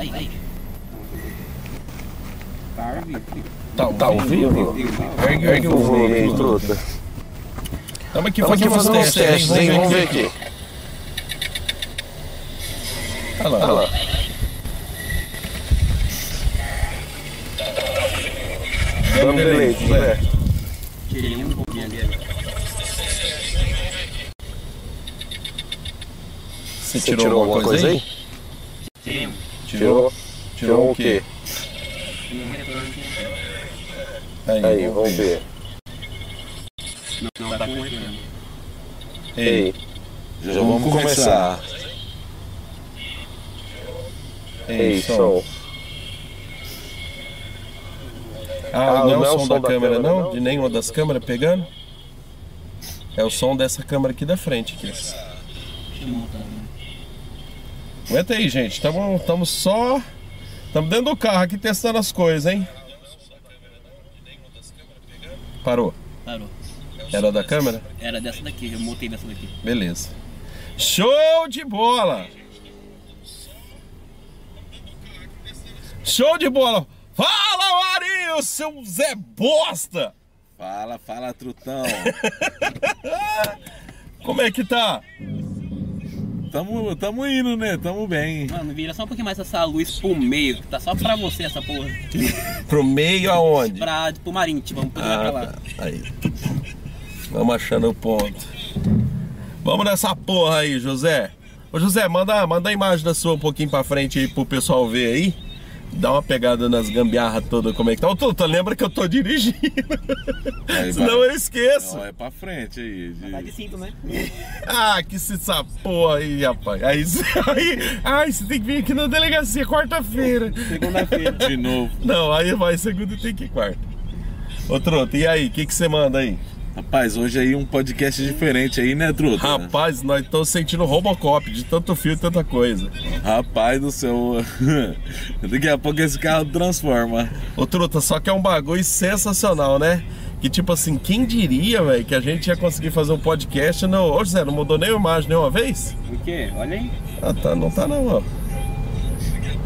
Aí. Tá, tá ao vivo? Ergue, ergue o volume aí, truta. Estamos aqui fazendo fazer uns testes, hein? Vamos ver aqui. Olha lá. Olha lá. Dando delay, Zé. Tirei um pouquinho ali agora. Você Você tirou alguma coisa aí? Tirou? Tirou o quê? Aí, Aí, vamos ver. Não, tá com. Ei, já vamos começar. Ei, som. Ah, Ah, não é o som da, câmera, não? De nenhuma das câmeras pegando? É o som dessa câmera aqui da frente. Aqui. Aguenta aí, gente. Estamos só. Estamos dentro do carro aqui testando as coisas, hein? Parou. Parou. Era da câmera? Era dessa daqui, eu montei dessa daqui. Beleza. Show de bola! Show de bola! Fala, Marinho, seu Zé Bosta! Fala, fala, trutão. Como é que tá? Tamo, tamo indo, né? Tamo bem. Mano, vira só um pouquinho mais essa luz pro meio, que tá só pra você essa porra. Pro meio aonde? pra, pro marítimo, vamos pra Ah, lá. tá. Aí. Vamos achando o ponto. Vamos nessa porra aí, José. Ô José, manda, manda a imagem da sua um pouquinho pra frente aí pro pessoal ver aí. Dá uma pegada nas gambiarras todas, como é que tá. Ô, Tuta, lembra que eu tô dirigindo. Aí Senão vai- eu esqueço. Não, é pra frente aí. de- Vai de cinto, né? Ah, que se porra aí, rapaz. Aí, aí, ai, você tem que vir aqui na delegacia quarta-feira. Segunda-feira. De novo. Não, aí vai segunda e tem que ir quarta. Ô, Truta, e aí, o que que você manda aí? Rapaz, hoje aí um podcast diferente aí, né, truta? Rapaz, nós estamos sentindo Robocop de tanto fio e tanta coisa. Rapaz do céu. Daqui a pouco esse carro transforma. Ô Truta, só que é um bagulho sensacional, né? Que tipo assim, quem diria, velho, que a gente ia conseguir fazer um podcast não. Ô José, não mudou nem a imagem nenhuma vez? O quê? Olha aí. Ah, tá, não tá não, ó.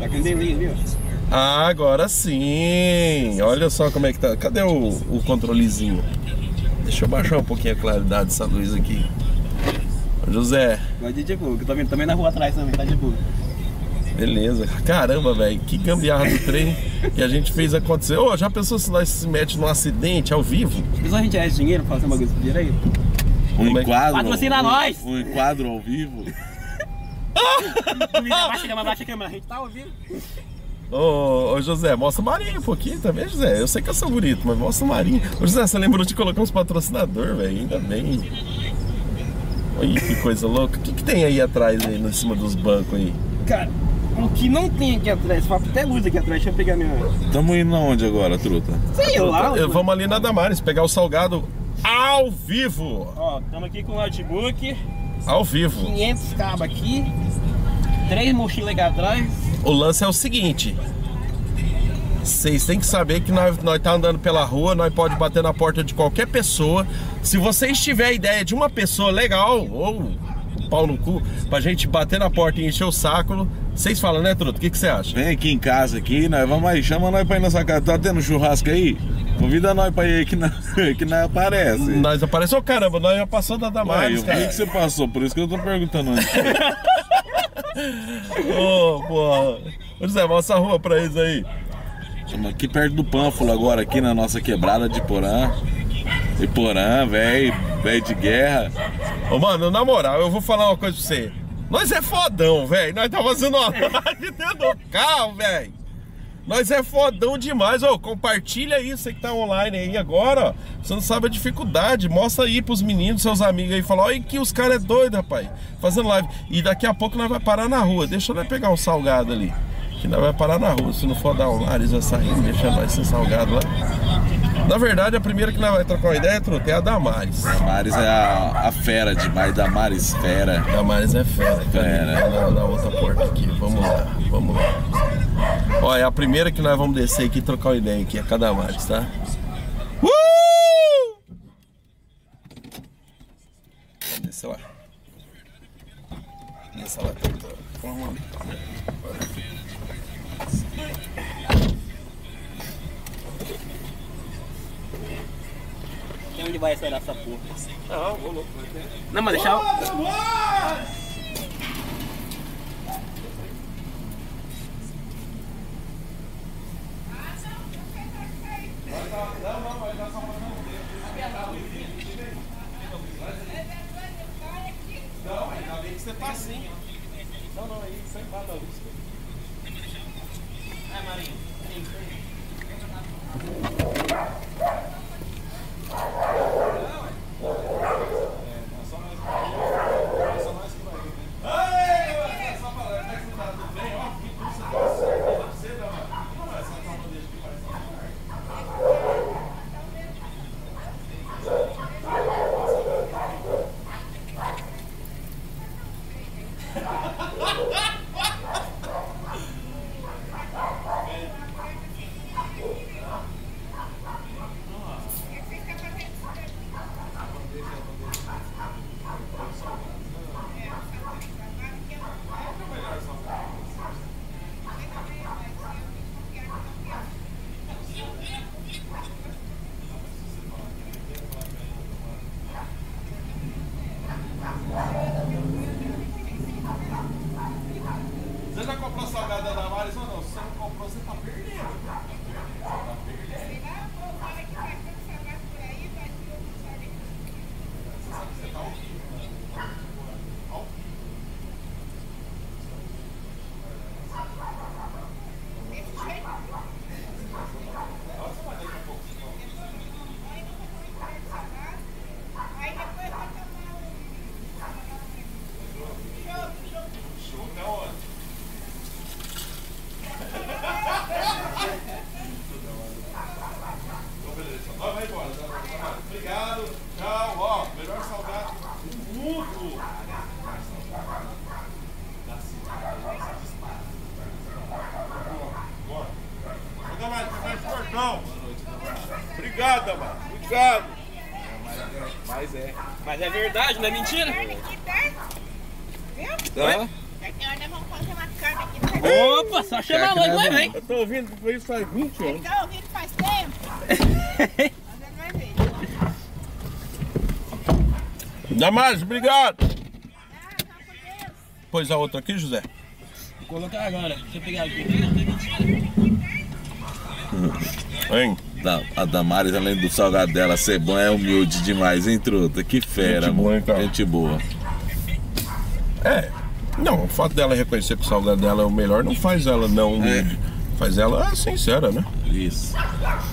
Tá com delay, viu? Ah, agora sim! Olha só como é que tá. Cadê o, o controlezinho? Deixa eu baixar um pouquinho a claridade dessa luz aqui. José, Gosto de boa, que eu tô vendo também na rua atrás também, tá de boa. beleza. Caramba, velho, que gambiarra do trem que a gente fez acontecer. Ô, já pensou se nós se mete num acidente ao vivo? Mas a gente é dinheiro pra fazer um desse dinheiro aí? Um é enquadro. Patrocina um, nós! Um enquadro ao vivo. Baixa a câmera, baixa a câmera, a gente tá ouvindo. Ô, ô, José, mostra o Marinho um pouquinho também, José. Eu sei que eu sou bonito, mas mostra o Marinho. Ô José, você lembrou de colocar uns patrocinadores, velho? Ainda bem. Olha que coisa louca. O que, que tem aí atrás, aí, em cima dos bancos aí? Cara, o que não tem aqui atrás, falta até luz aqui atrás, deixa eu pegar minha. Tamo indo aonde agora, truta? Sei lá, Eu- Vamos ali na Damares pegar o salgado ao vivo. Ó, estamos aqui com o notebook, Ao vivo. 500 cabos aqui, três mochilas aqui atrás. O lance é o seguinte. Vocês têm que saber que nós, nós tá andando pela rua, nós pode bater na porta de qualquer pessoa. Se vocês tiverem ideia de uma pessoa legal, ou pau no cu, pra gente bater na porta e encher o saco, vocês falam, né, Truto? O que, você acha? Vem aqui em casa aqui, nós vamos aí, chama nós pra ir nessa casa. Tá tendo churrasco aí? Convida nós pra ir aí que nós, que nós aparece. Nós apareceu, caramba, nós já passou da Ué, Damares, eu vi cara. que você passou, por isso que eu tô perguntando antes. Ô, porra. Ô, José, mostra a rua pra eles aí. Estamos aqui perto do Pânfilo agora, aqui na nossa quebrada de Porã. Iporã, velho, velho de guerra. Ô, mano, na moral, eu vou falar uma coisa pra você. Nós é fodão, velho. Nós tá fazendo uma live dentro do carro, velho. Nós é fodão demais. Ô, compartilha aí, você que tá online aí agora, ó. Você não sabe a dificuldade. Mostra aí pros meninos, seus amigos aí. Fala, olha que os caras é doido, rapaz. Fazendo live. E daqui a pouco nós vai parar na rua. Deixa nós pegar um salgado ali. Que nós vai parar na rua. Se não for dar um eles vão sair, deixa nós sem salgado lá. Na verdade, a primeira que nós vai trocar uma ideia, Truta, é a Damares. Damares é a, a fera demais, Damares fera. Damares é fera. Fera. Na, na outra porta aqui. Vamos lá, vamos lá. Ó, é a primeira que nós vamos descer aqui e trocar uma ideia aqui, é a Damares, tá? Uh! Desce lá. Desce lá. Vamos lá. Vai acelerar essa porra. Não, vou louco. Não, mas deixar. Não, ainda bem que você tá assim. Não, não, aí sem bada a luz. É, Marinho. Damares, obrigado. Pôs a outra aqui, José? Vou colocar agora. Deixa eu pegar aqui. Hein? Da, a Damares, além do salgado dela ser bom, é humilde demais, hein, truta? Que fera, Gente boa, cara? Gente boa. É. Não, o fato dela reconhecer que o salgado dela é o melhor não faz ela não. É. Faz ela ah, sincera, né? Isso.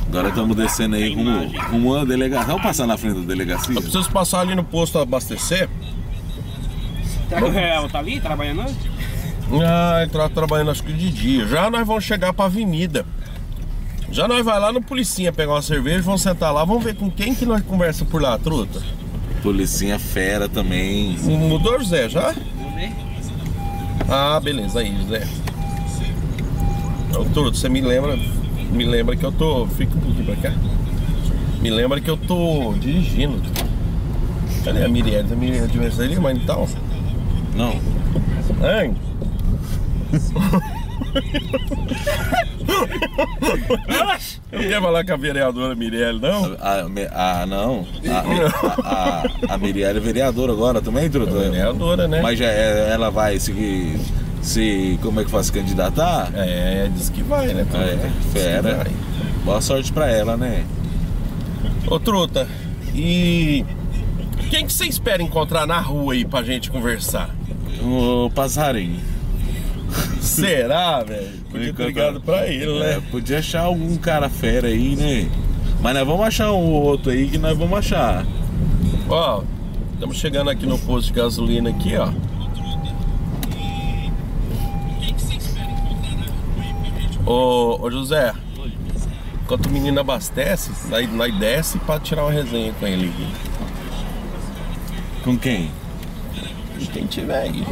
Agora estamos descendo aí rumo, rumo a delegacia. Vamos passar na frente da delegacia? Eu preciso passar ali no posto abastecer. Será que o Real tá ali trabalhando hoje? Ah, ele tá trabalhando acho que de dia. Já nós vamos chegar pra avenida. Já nós vai lá no Policinha pegar uma cerveja, vamos sentar lá, vamos ver com quem que nós conversa por lá, truta. Policinha fera também. Mudou, José, já? Ver. Ah, beleza, aí, José. Ô, Truto, você me lembra, me lembra que eu tô. Fica um pouquinho pra cá. Me lembra que eu tô dirigindo. Cadê a Mirielle? A devia ser ali, mas então. Não. Hein? Eu não ia falar com a vereadora Mirielle, não? A, a- a- não. A, a, a, a Mirielle é vereadora agora também, truta? Vereadora, né? Mas já é- ela vai seguir. Se. Como é que faz candidatar? É, diz que vai, né? Truta? É, fera. Boa sorte pra ela, né? Ô, Truta, e. Quem que você espera encontrar na rua aí pra gente conversar? O passarinho. Será, velho? Podia ter ligado pra ele, É, né? podia achar algum cara fera aí, né? Mas nós vamos achar um outro aí que nós vamos achar. Ó, estamos chegando aqui no posto de gasolina aqui, ó. Ô, ô José, enquanto o menino abastece, nós, nós desce pra tirar uma resenha com ele aqui. Com quem? E quem tiver aí.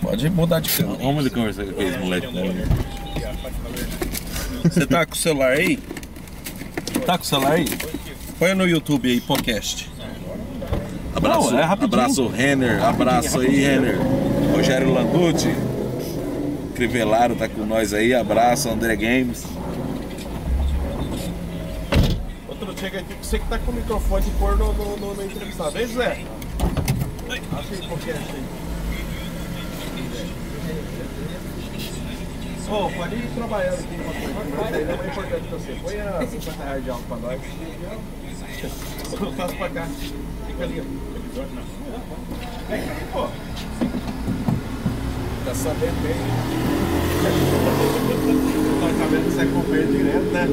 Pode mudar de canto. Vamos ele conversar com aqueles moleques. né? Você tá com o celular aí? Tá com o celular aí? Põe no YouTube aí, podcast. Abraço, Não, é abraço Renner, abraço aí, Renner. Rogério Landucci, Crivellaro tá com nós aí, abraço, André Games. Outro, chega aqui, você que tá com o microfone de pôr no, no, no, no entrevistado. Vem, Zé. Acha aí qualquer aí. Ô, pode ir trabalhando aqui vai. É importante pra você. Põe a 50 reais de álcool pra nós. Eu passo pra cá. Fica ali, ó. Vem pô. Tá sabendo bem. Nós tá vendo que você acompanha direto, né?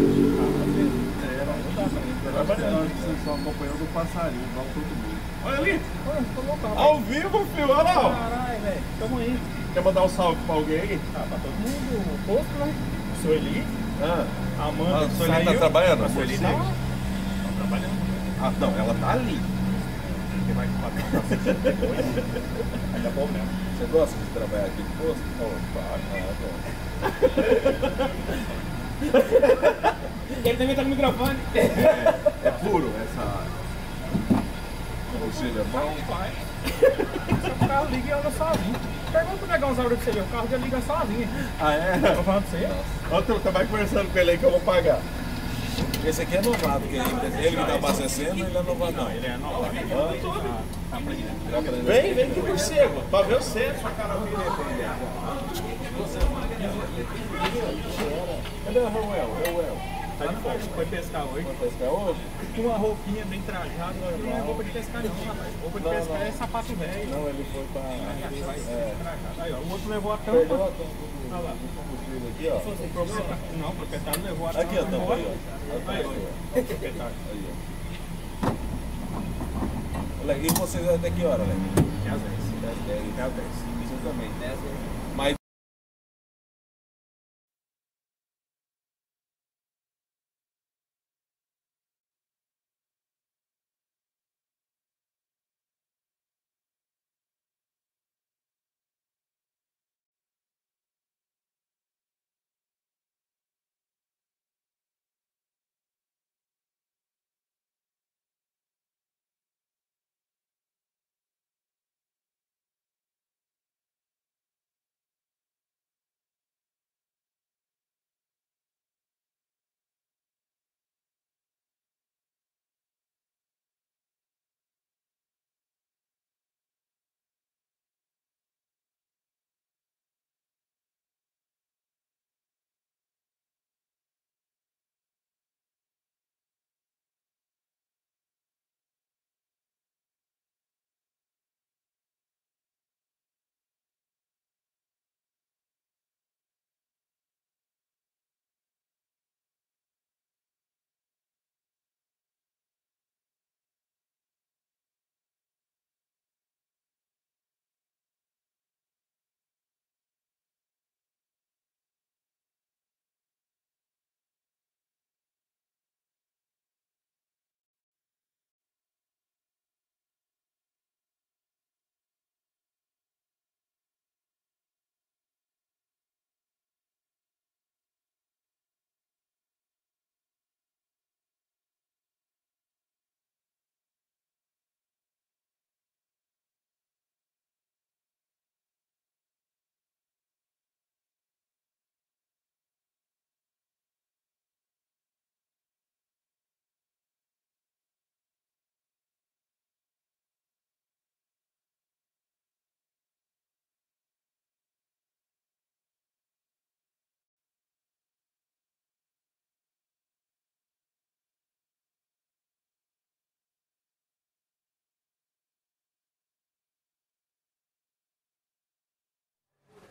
É, trabalhando. Você só acompanhando o passarinho, igual todo mundo. Olha ali! Ao vivo, filho! Olha lá! Caralho, velho. Tamo aí. Quer mandar um salve pra alguém aí? Ah, pra todo mundo, o posto, né? Sueli, Ah, Amanda, a Sueli. Sueli tá trabalhando? A Sueli tá. Tá trabalhando. ah, não, ela tá ali. Porque vai pra depois. Aí tá bom mesmo. Você gosta de trabalhar aqui no posto? Oh. Ah, Ele também tá com o microfone. É puro essa. Auxílio é bom? Vai. O carro liga e anda sozinho. Pergunta pro negão Zauro pra você ver, o carro já liga sozinho. Ah, é? Tô falando pra você. Outro, você vai conversando com ele aí que eu vou pagar. Esse aqui é novato, que ele, ele que tá abastecendo, ele é novato não. Ele é novo. Tá aprendendo. Vem, vem que chego. Pra ver você, sua cara Cadê o Ruel? Ruel. Tá de fora. Foi pescar hoje. Pescar hoje? Com uma roupinha bem trajada, não é roupa de pescar não, rapaz. Roupa de pescar é sapato velho. Não, ele foi vai trajado. Aí, ó, o outro levou a Perdeu tampa. a. O não, o levou a tampa. Aqui, ó, tampa embora. aí, ó. Aí, ó, o proprietário. Olha, E vocês até que hora, né? É às 10. Até às 10. Vocês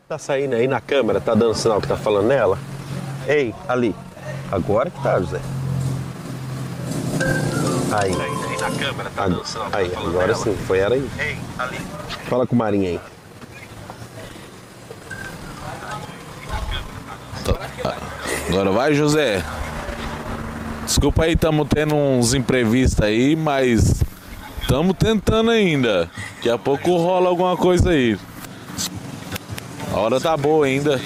Tá saindo aí na câmera, tá dando sinal que tá falando nela? Ei, ali. Agora que tá, José. Aí. Aí na câmera, tá dando sinal que Aí, agora sim, foi ela aí. Ei, ali. Fala com o Marinho aí. Agora vai, José. Desculpa aí, estamos tendo uns imprevistos aí, mas estamos tentando ainda. Daqui a pouco rola alguma coisa aí. A hora tá boa ainda.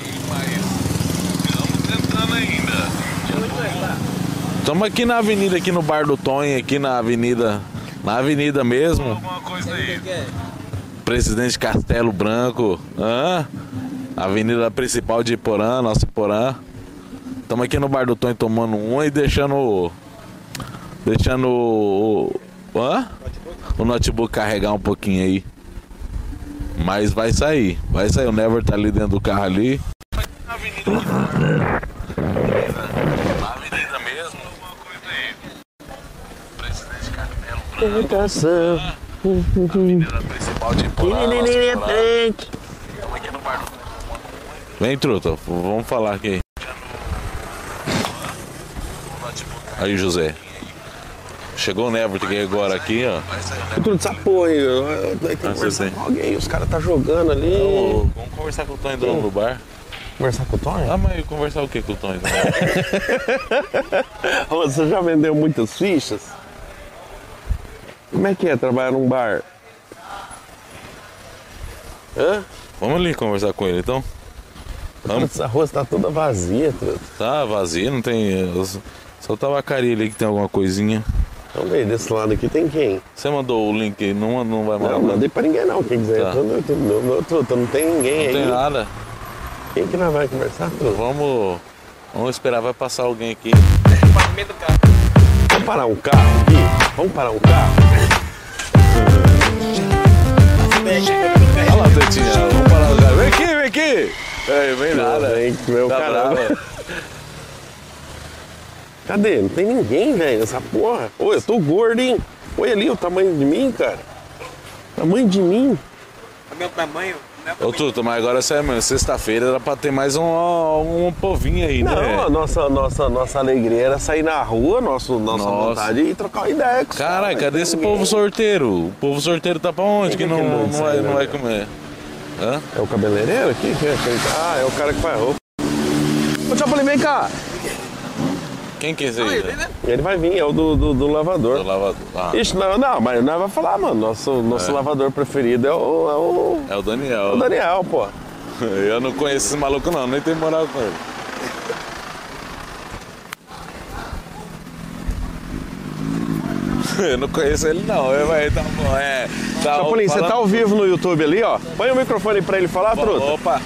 Estamos aqui na avenida, aqui no Bar do Tonho, aqui na avenida, na avenida mesmo. Alguma coisa aí. Presidente Castelo Branco, hã? Avenida principal de Iporã, nossa Iporã. Estamos aqui no Bar do Tonho tomando um e deixando Deixando o. o-? O notebook carregar um pouquinho aí. Mas vai sair. Vai sair. O Never tá ali dentro do carro ali. Na avenida. Na avenida mesmo. Presidente Carmelo Educação. Avenida principal de Iporá. Vem, truta, vamos falar aqui. Aí, José. Chegou o Never aqui agora aqui, ó. Tudo essa porra aí. Tem que Ah, conversar com alguém. Os caras tá jogando ali. Vamos conversar com o Tony do bar. Conversar com o Tony? Ah, mas conversar o que com o Tony? Você já vendeu muitas fichas? Como é que é trabalhar num bar? Hã? Vamos ali conversar com ele então? Vamos. Essa rua tá toda vazia, truta. Tá vazio, não tem. Só tabacaria ali que tem alguma coisinha. Vamos ver, desse lado aqui tem quem? Você mandou o link aí, não, não vai mandar? Não, mandei pra ninguém não. Quem quiser. Tá. Não, não, não, não, truta, não tem ninguém Não tem aí. nada. Quem que nós vai conversar, truta? Vamos. Vamos esperar, vai passar alguém aqui. Vamos parar um carro aqui? Vamos parar um carro? Olha lá, Tetinha, vamos parar o cara. Vem aqui, vem aqui! Ei, vem nada. Vem, meu Tá caramba. Cadê? Não tem ninguém, velho, nessa porra. Ô, eu tô gordo, hein? Olha ali o tamanho de mim, cara. Tamanho de mim. Meu tamanho, né? Ô, Tuto, mas agora mesmo, sexta-feira era pra ter mais um, um povinho aí, Não, né? a nossa, nossa, nossa alegria era sair na rua, nosso, nossa Nossa. vontade e trocar uma ideia com os Caralho, caras, cadê esse tem povo ninguém. sorteiro? O povo sorteiro tá pra onde que Quem não, que é não, vai, não vai né? comer? Hã? É o cabeleireiro aqui? É cara? Ah, é o cara que faz roupa. Ô, Chapolin, vem cá. Quem que é esse aí? né? Ele vai vir, é o do, do, do lavador. Do lavador. Ah, Ixi, não, não, mas nós vamos falar, mano. Nosso, nosso lavador preferido é o, é o, é o Daniel. o Daniel, pô. Eu não conheço esse maluco não, nem tenho moral com ele. Eu não conheço ele não, eu vai tá bom, é. Tá, Chapolin, você tá ao vivo no YouTube ali, ó. Põe o microfone pra ele falar, truta. Opa,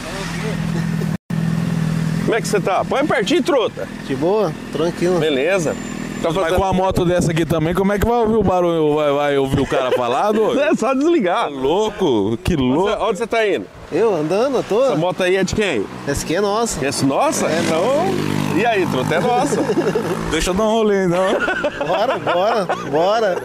Como é que você tá? Põe pertinho, truta. De boa, tranquilo. Beleza. Tá mas fazendo... com a moto dessa aqui também, como é que vai ouvir o barulho? Vai, vai ouvir o cara falar, doido? É só desligar. Louco, que louco. Onde você tá indo? Eu andando, eu tô. Essa moto aí é de quem? Essa aqui é nossa. Essa nossa? Então. E aí, truta? É nossa. Deixa eu dar um rolê então. Bora, bora, bora.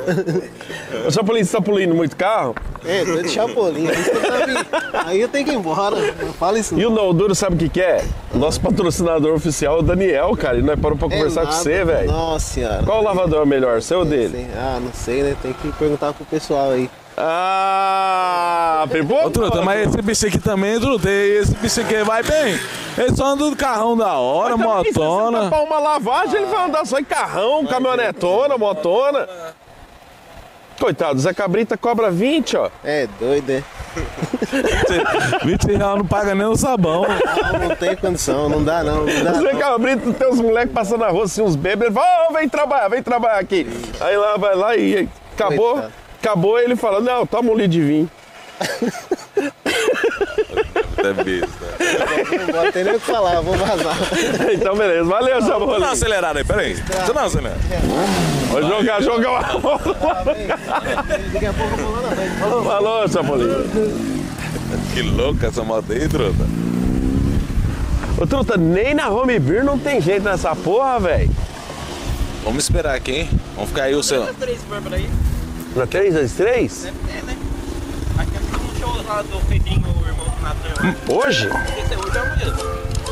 Ô, Chapolin, você tá poluindo muito carro? É, tô de chapolim. Aí, tá aí eu tenho que ir embora. Não fala isso E o Não Duro sabe o que, que é? Nosso patrocinador oficial é o Daniel, cara. E nós paramos pra É conversar com nada. você, velho. Nossa senhora. Qual lavador é melhor, seu ou dele? Sei. Ah, não sei, né? Tem que perguntar pro pessoal aí. Ah, pipou? Ô, Truta, mas esse bicho aqui também, Truta, esse bicho aqui vai bem. Ele só anda do carrão da hora, se você motona. tapar uma lavagem, ele vai andar só em carrão, caminhonetona, motona. Coitado, Zé Cabrita cobra 20, ó. É doido, né? 20 reais não paga nem o sabão. Não, não tem condição, não dá não. Não dá Zé não. Cabrita tem uns moleques passando na rua, assim, uns bebês, ele fala, ô, vem trabalhar, vem trabalhar aqui. Aí lá, vai lá e acabou, Coitado. Acabou, ele fala, não, toma um litro de vinho. É besta. Não vou ter nem o que falar, vou vazar. então, beleza, valeu, Dá uma Chapolin. acelerada aí, peraí. Você não acelera. Vou jogar, jogar. Daqui a pouco eu vou lá na. Falou. Chapolin. Que louca essa moto aí, Truta. Ô, Truta, nem na home beer não tem jeito nessa porra, velho. Vamos esperar aqui, hein? Vamos ficar aí o seu. Três aí. Na 3 das 3? É, né? Aqui é um show lá do Pedrinho, o irmão do Natan. Hoje? Esse é hoje é amanhã.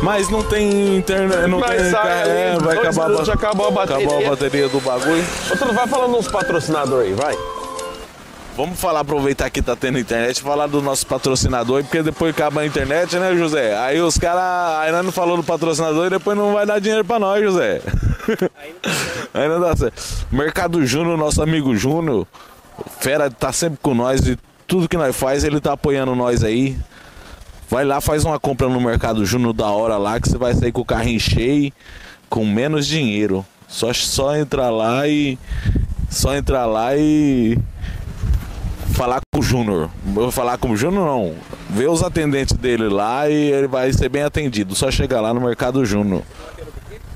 Mas não tem internet, não Mas tem. sai é, vai acabar, já acabou a bateria. Acabou a bateria do bagulho. Ô, Truta, vai falando uns patrocinadores aí, vai. Vamos falar, aproveitar que tá tendo internet, falar do nosso patrocinador, porque depois acaba a internet, né, José? Aí os caras. Nós não falou do patrocinador e depois não vai dar dinheiro pra nós, José. Não dá certo. Mercado Júnior, nosso amigo Júnior, fera tá sempre com nós e tudo que nós faz, ele tá apoiando nós aí. Vai lá, faz uma compra no Mercado Júnior da hora lá, que você vai sair com o carrinho cheio, com menos dinheiro. Só, só entrar lá e. Só entrar lá e falar com o Júnior. Vou falar com o Júnior não. Ver os atendentes dele lá e ele vai ser bem atendido. Só chegar lá no Mercado Júnior.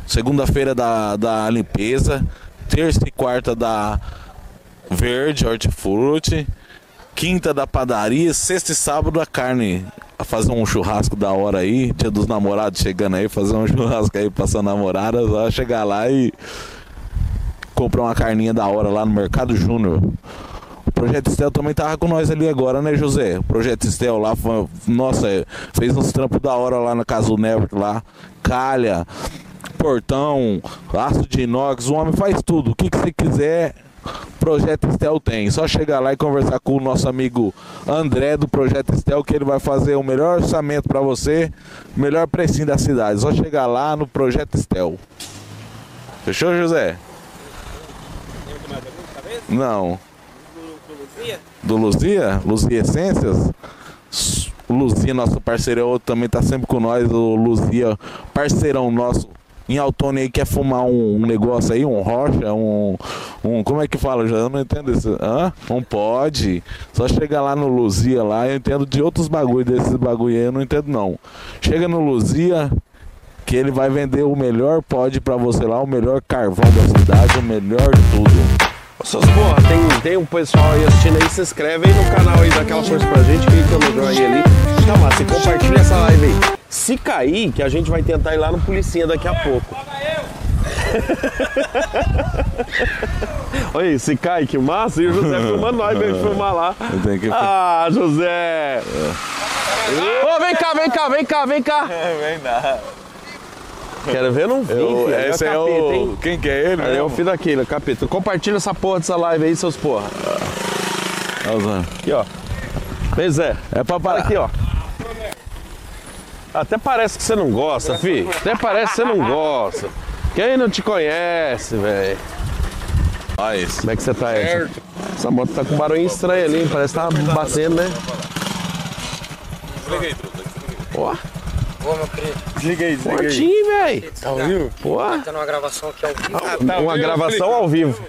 Segunda-feira da, da limpeza. terça e quarta da Verde Hortifruti, quinta da padaria, sexta e sábado da carne. A fazer um churrasco da hora aí, dia dos namorados chegando aí, fazer um churrasco aí pra sua namorada, só chegar lá e comprar uma carninha da hora lá no Mercado Júnior. Projeto Estel também tava com nós ali agora, né, José? O Projeto Estel lá, foi- nossa, fez uns trampos da hora lá na casa do Neverton lá. Calha, portão, aço de inox, o homem faz tudo. O que, que você quiser, Projeto Estel tem. Só chegar lá e conversar com o nosso amigo André do Projeto Estel, que ele vai fazer o melhor orçamento para você, melhor precinho da cidade. Só chegar lá no Projeto Estel. Fechou, José? Não. Do Luzia? Luzia Essências? Luzia, nosso parceiro, também tá sempre com nós. O Luzia, parceirão nosso. Em Altone aí quer fumar um, um negócio aí, um rocha, um, um. Como é que fala? Eu não entendo isso. Hã? Um pode. Só chega lá no Luzia lá, eu entendo de outros bagulho, desses bagulho aí, eu não entendo não. Chega no Luzia, que ele vai vender o melhor pod pra você lá, o melhor carvão da cidade, o melhor tudo. Ô, tem, tem um pessoal aí assistindo aí, se inscreve aí no canal aí, dá aquela força pra gente, clica no joinha ali. Tá massa, e compartilha essa live aí. Se cair, que a gente vai tentar ir lá no Policinha daqui a pouco. Olha aí, se cai, que massa, e o José filmando nós, mesmo filmar lá. Que Ah, José! Ô, vem cá, vem cá, vem cá, vem cá! Vem nada. Quero ver, não vim, filho. Aí esse é capeta, o. hein? Quem que é ele? Aí é o filho daquele, capeta. Compartilha essa porra dessa live aí, seus porra. Nossa. Aqui, ó. Vem, Zé. É pra parar. aqui, ó. Até parece que você não gosta, fi. Até parece que você não gosta. Quem não te conhece, velho? Olha isso. Como é que você tá essa? Essa moto tá com um barulho estranho ali, parece que tá batendo, né? Ó, Ô, meu querido, Desliga aí, aí. fortinho, velho. tá ouvindo? Pô, Tá numa gravação aqui ao vivo. Tá uma gravação ao vivo.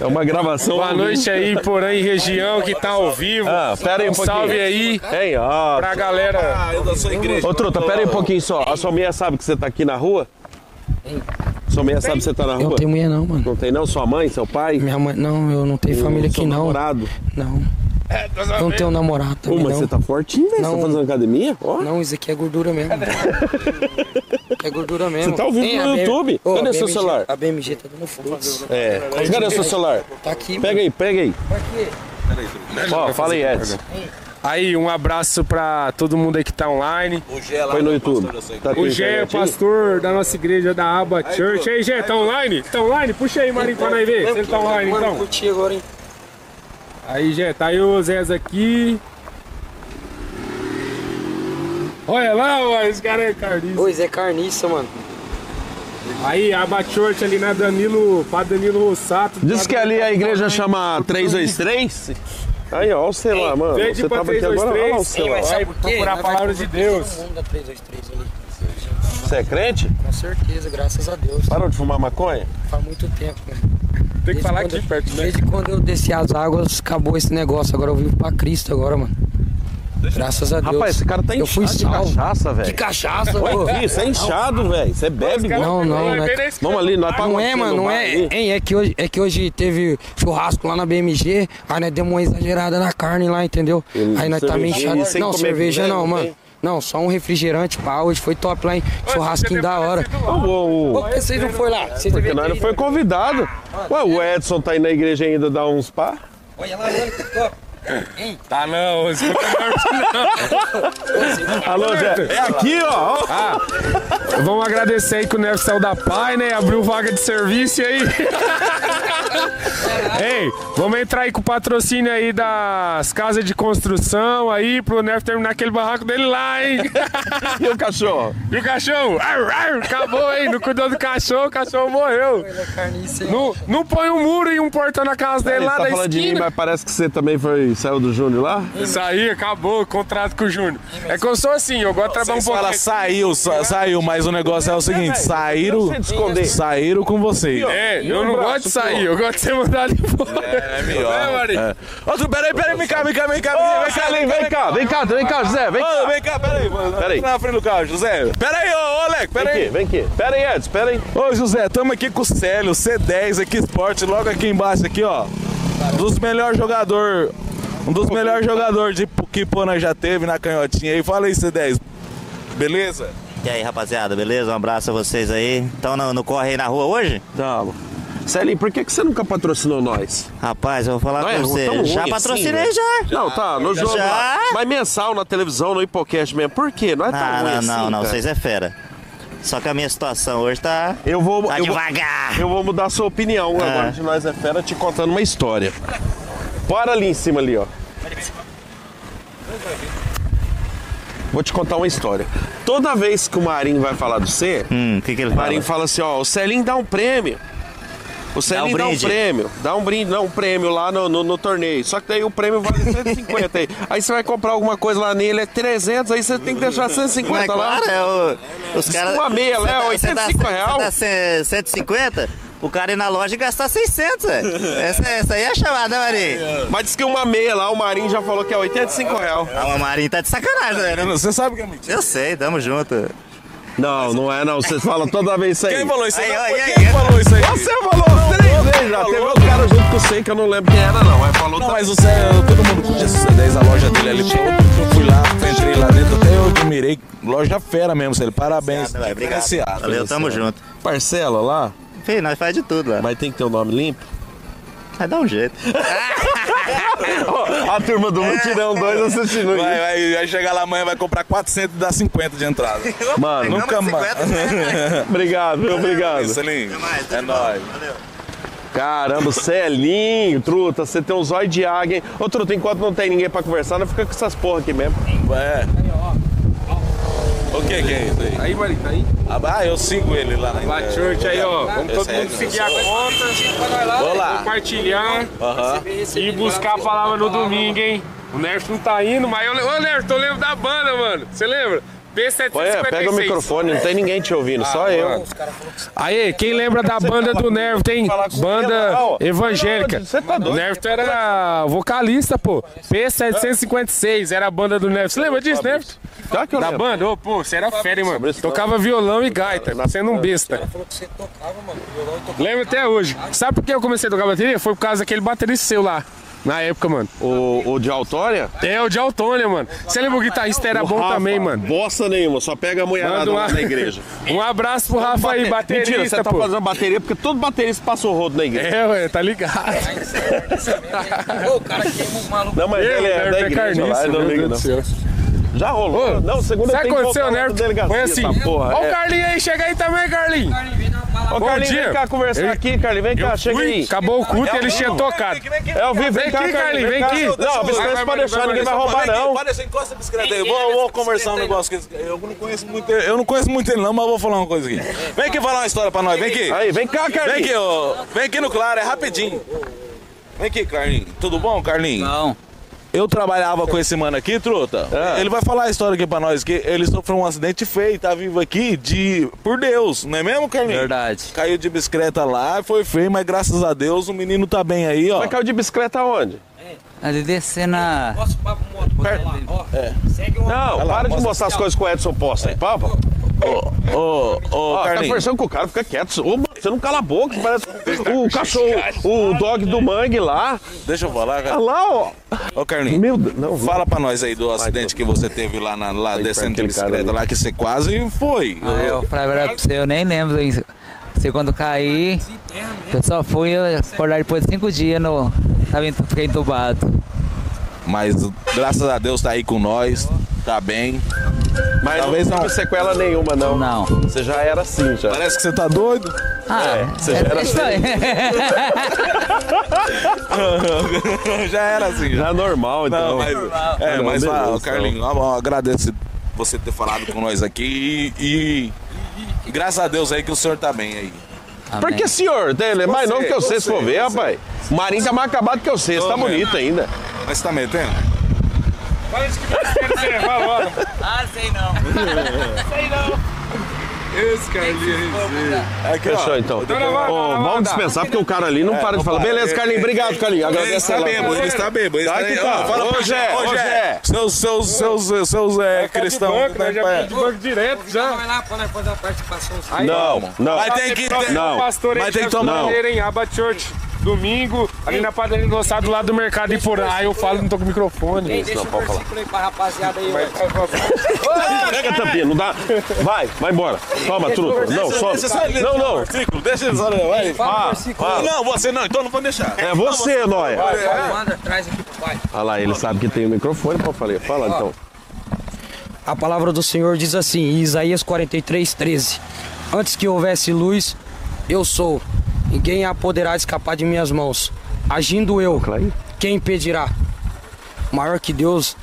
É uma gravação Boa ao vivo. noite aí, Porã e região que tá ao vivo. Ah, pera aí um um pouquinho. salve aí Hein, ó. pra galera. Ah, eu da sua igreja. Ô, Truta, pera aí um pouquinho só. A sua mulher sabe que você tá aqui na rua? Sua mulher sabe que você tá na Eu não rua? tenho mulher não, mano. Não tem não? Sua mãe, seu pai? Minha mãe, não, eu não tenho família aqui não. namorado? Não. Não tenho namorado Pô, também mas não. você tá fortinho, velho? Você tá Não. fazendo academia? Ó. Não, isso aqui é gordura mesmo. é gordura mesmo. Você tá ao vivo Hein, no a BM YouTube? Ô, Cadê seu BMG celular? A BMG tá dando frutos. É. Cadê o seu celular? Tá aqui, Pega aí, pega aí. Ó, fala aí, Edson. Aí, um abraço pra todo mundo aí que tá online. O Gé lá Foi no YouTube. Tá com O Gé, é internet aí? pastor da nossa igreja da Aba Church. Aí, Gé, tá online? Tá online? Puxa aí, Marinho, pra nós ver se ele tá online Mano, então. curti agora, hein? Aí, Gé, tá aí o Zez aqui. Olha lá, ó, esse cara é carniça. Pois é carniça, mano. Aí, Aba Church ali na Danilo, pra Danilo Rossato. Diz que ali a igreja chama 323. Aí, ó, o celular, mano. Pede Você pra tava aqui agora, olha lá o 323. celular. Vai procurar a palavra de Deus. 323. Você é crente? Com certeza, graças a Deus. Parou de fumar maconha? Faz muito tempo, mano. Tem que Desde falar quando aqui eu- perto, né? Desde quando eu desci as águas, acabou esse negócio. Agora eu vivo pra Cristo agora, mano. Graças a Deus. Rapaz, esse cara tá Eu fui inchado de salvo. cachaça, Que velho. cachaça, Olha pô. aqui, você é inchado, velho. Você bebe, Cara, mano. Não, não, não é-. Vamos ali, nós Não é, mano, não é. Hein, é que, hoje, é que hoje teve churrasco lá na BMG, aí nós demos uma exagerada na carne lá, entendeu? Aí nós tá meio inchado. Não, comer cerveja não mano. Não, só um refrigerante, pá. Hoje foi top lá, hein? Churrasquinho da hora. Por que vocês não foram lá? Vocês Porque nós não foi convidado. Ué, o Edson tá aí na igreja ainda dar uns pá. Olha lá, mano, que top. Tá não, esse Alô, Zé. É aqui, ó. ó. Vamos agradecer aí que o Neves saiu da Pai, né? Abriu vaga de serviço aí. Ei, vamos entrar aí com o patrocínio aí das casas de construção aí pro Neves terminar aquele barraco dele lá, hein? E o cachorro? E o cachorro? Ar, ar, acabou, hein? Não cuidou do cachorro, o cachorro morreu. Não, não põe um muro e um portão na casa dele Ele lá tá da falando de mim, mas parece que você também foi saiu do Júnior lá? Saí, acabou o contrato com o Júnior. É que eu sou assim, eu gosto de trabalhar um pouco. falam saiu, sa- saiu, mas o negócio é o seguinte, saíram, saíram com vocês. É, eu não gosto de sair, eu gosto de ser mandado embora. É melhor. É, Marinho? É. Outro, peraí, peraí, vem cá, vem cá, vem cá, vem cá, Ô, Celinho, vem cá, vem cá, vem cá, José, vem cá. vem cá, peraí, Peraí. Pera na frente do carro, José. Peraí, ô, ô, Alec, Vem peraí. aqui, vem aqui. Pera aí, Edson, pera aí. Ô, José, tamo aqui com o Célio, C10 aqui, esporte, logo aqui embaixo, aqui, ó. Dos melhores jogadores, um dos melhores jogadores de que Pona já teve na canhotinha aí. Fala aí, C10. Beleza? E aí, rapaziada, beleza? Um abraço a vocês aí. Estão no, no corre aí na rua hoje? Tamo. Celinho, por que, que você nunca patrocinou nós? Rapaz, eu vou falar Não é com tão você. Já assim, patrocinei né? já. Não, tá, no jogo Já? lá. Mas mensal na televisão, no Hipocast mesmo. Por quê? Não é tão Não, ruim não, assim, não, não, vocês é fera. Só que a minha situação hoje tá. Eu vou, Tá eu vou, devagar. eu vou mudar a sua opinião Ah. agora de Nós é Fera te contando uma história. Bora ali em cima ali, ó. Vou te contar uma história. Toda vez que o Marinho vai falar do você, Hum, que, que ele o Marinho fala? fala assim, ó, o Celinho dá um prêmio. O Celinho dá um, brinde. prêmio, dá um brinde, não, um prêmio lá no, no, no torneio. Só que daí o prêmio vale 150 aí. Aí você vai comprar alguma coisa lá nele, é 300, aí você tem que deixar 150 Mas lá. claro, é o, os caras. Uma meia, dá- você 85 dá- real. Você dá cem- 150, o cara ir na loja e gastar 600, velho. Essa, essa aí é a chamada, né, Marinho? Mas diz que uma meia lá, o Marinho já falou que é 85 real. Ah, o Marinho tá de sacanagem, velho. Você sabe que é mentira. Eu sei, tamo junto. Não, não é não. Vocês falam toda vez isso aí. Quem falou isso aí? Aí, aí? Quem falou isso aí? Você falou três vezes já. Teve outro cara junto com você que eu não lembro quem era, não. Mas falou Não, mas o Cé, todo mundo conhece o C10, a loja dele ali. Eu fui lá, entrei lá dentro, até eu admirei. Loja fera mesmo, Célio. Parabéns. Obrigado. Valeu, tamo junto. Parcela lá, Nós faz de tudo, lá. mas tem que ter o nome limpo. Vai dar um jeito. a turma do Mutirão 2 assistindo Vai, isso. vai, vai chegar lá amanhã, vai comprar 400 e dar 50 de entrada. Mano, Nunca mais. obrigado, viu? Obrigado. Celinho, mais, tudo é nóis. Valeu. Caramba, Celinho, truta, você tem um zóio de águia, hein? Ô, truta, enquanto não tem ninguém pra conversar, não fica com essas porra aqui mesmo. É. O que que é isso aí? Aí, Marinho, tá aí? Ah, eu sigo ele lá na Lá, church aí, ó. Vamos todo mundo é- seguir a conta, Vou lá. compartilhar Aham. e buscar a palavra no domingo, hein? O Nerf não tá indo, mas eu lembro. Ô, Nerf, eu lembro da banda, mano. Você lembra? P756. Olha, pega o microfone, não tem ninguém te ouvindo, só eu. Aí, quem lembra da banda do Nerf, tem? Banda evangélica. Você tá O doido? Nerf era vocalista, pô. P756 era a banda do Nerf. Você lembra disso, Nerf? Claro que eu Da lembro. banda? Ô, pô, você era fera, hein, mano. Tocava violão e gaita, sendo um besta. Lembro até hoje. Sabe por que eu comecei a tocar bateria? Foi por causa daquele baterista seu lá. Na época, mano. O, o de Autória? É, o de Autônia, mano. Você lembra o guitarrista era bom Rafa, também, mano. Bosta nenhuma, só pega a mulherada Manda um lá a- na igreja. Um abraço pro Rafa aí, Bate- baterista, Mentira, você tá pô. fazendo bateria porque todo baterista passa o rodo na igreja. É, ué, tá ligado. o cara queima o maluco. Não, mas ele é da igreja lá, ele não meu liga Deus não. do céu. Já rolou. não, segunda Sabe o tem que aconteceu, voltar né? delegacia, Foi assim. essa porra. Ó o é. Carlinho aí, chega aí também, Carlinho. Ô, dia. vem cá conversar Eu- aqui, Carlinhos. Vem cá, chega aí. acabou o culto e eles tinham tocado. É ao vivo, vem, Vem cá, aqui, Carlinhos. Carlinhos, cá. vem aqui. Não, a bicicleta pode deixar, ninguém vai roubar, não. Pode deixar, encosta a bicicleta aí. Vou, vou conversar um negócio eu não conheço muito ele. Eu não conheço muito ele não, mas vou falar uma coisa aqui. Vem aqui falar uma história pra nós, vem aqui. Aí, vem cá, Vem Carlinhos. aqui, ó. Vem aqui no Claro, é rapidinho. Vem aqui, Carlinhos. Tudo bom, Carlinhos? Não. Eu trabalhava com esse mano aqui, truta. É. Ele vai falar a história aqui pra nós, que ele sofreu um acidente feio, tá vivo aqui de por Deus, não é mesmo, Carlinhos? Verdade. Caiu de bicicleta lá, foi feio, mas graças a Deus o menino tá bem aí, ó. Vai cair de bicicleta aonde? Ali descer na. Não, para de mostrar as coisas que o Edson posta aí, papa. Ô, ô, ô, tá conversando com o cara, fica quieto. Ô, você não cala a boca, parece o cachorro, o dog do mangue lá. Deixa eu falar, Olha cara. lá, ó. Ô, Carlinhos. Meu Deus, não. Fala pra nós aí do acidente que você teve lá, na, lá descendo de bicicleta, lá que você quase foi. Ah, eu verdade pra você, eu nem lembro isso. Você quando caí, eu só fui acordar depois de cinco dias no. Tava fiquei entubado. Mas graças a Deus tá aí com nós, tá bem. Mas Talvez não não. teve sequela nenhuma, não. Não. Você já era assim, já. Parece que você tá doido. Ah, você já era aí. já era assim, já. Já é normal, então. Não, mas, é, Não, mas beleza, ah, então. Carlinhos, ó, ó, agradeço você ter falado com nós aqui e, e graças a Deus aí que o senhor tá bem aí. Por que senhor? Ele é mais Você, novo que eu sei, se for ver, rapaz. O Marinho tá mais acabado que eu sei, você tá bonito ainda. Mas você tá metendo? Fala de que besteira você é, vai logo. Ah, sei não. sei não. Esse Carlinhos Aqui, Fechou então. Vamos dispensar porque o cara ali não para de falar. Beleza, Carlinhos, obrigado, Carlinhos. Ele Agradece está bêbado, ele está bêbado. ele Tá está- que tá. Ó, Fala Ô, pro Zé, ô, Zé. Seus, seus, seus, seus é, cristãos. banco, né? Já pedi banco direto já. Vai lá pra nós fazer a participação. Não, não. Mas tem que ter. Não. Mas tem que de tomar- maneira, hein? Aba Church. Domingo, ali na padaria do Roçado, do lado do mercado de Porã. Aí eu falo, não tô com o microfone. Ei, deixa o versículo aí pra rapaziada aí, ó. Pega a tampinha, não dá. Vai, vai embora. Toma, truta. Não, ele Não, não. versículo, Deixa ele só ler, vai. Ah, ah. Não, você não, então não vou deixar. É você, Noia. Manda, traz aqui pro pai. Olha lá, ele sabe que tem o microfone pra falar. Fala então. A palavra do Senhor diz assim, em Isaías 43, 13. Antes que houvesse luz, eu sou. Ninguém a poderá escapar de minhas mãos. Agindo eu, quem impedirá? Maior que Deus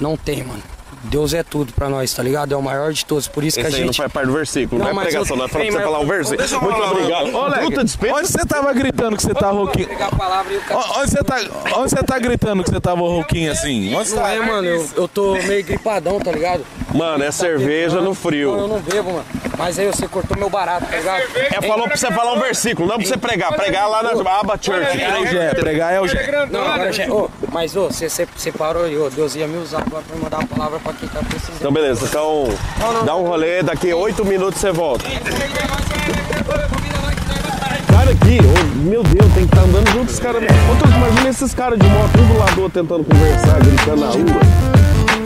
não tem, mano. Deus é tudo pra nós, tá ligado? É o maior de todos. Por isso que Esse a aí não gente. faz parte do versículo, não, Não, é mas pregação, eu- nós falamos Ei, pra você mas- falar um versículo. Muito obrigado. Ô, dispensa. onde você tava gritando que você tá rouquinho? Pegar a palavra e o cara. Ó, Onde você tá, onde você tá gritando que você tava rouquinho assim? Onde Não tá? é, mano, eu, eu tô meio gripadão, tá ligado? Mano, é cerveja no Não, eu frio. não bebo, mano. Mas aí você cortou meu barato, tá ligado? É, falou pra você falar um versículo, não pra você pregar. Pregar lá na aba church. É o Gé, pregar é o Gé. Não, agora mas ô, você parou aí, ô, Deus ia me usar agora pra mandar a palavra pra quem tá precisando. Então, beleza. Então, dá um rolê. Daqui oito minutos você volta. Cara aqui, ô, meu Deus, tem que estar andando junto os caras. Truta, imagina esses caras de moto, um do lado tentando conversar, gritando na rua.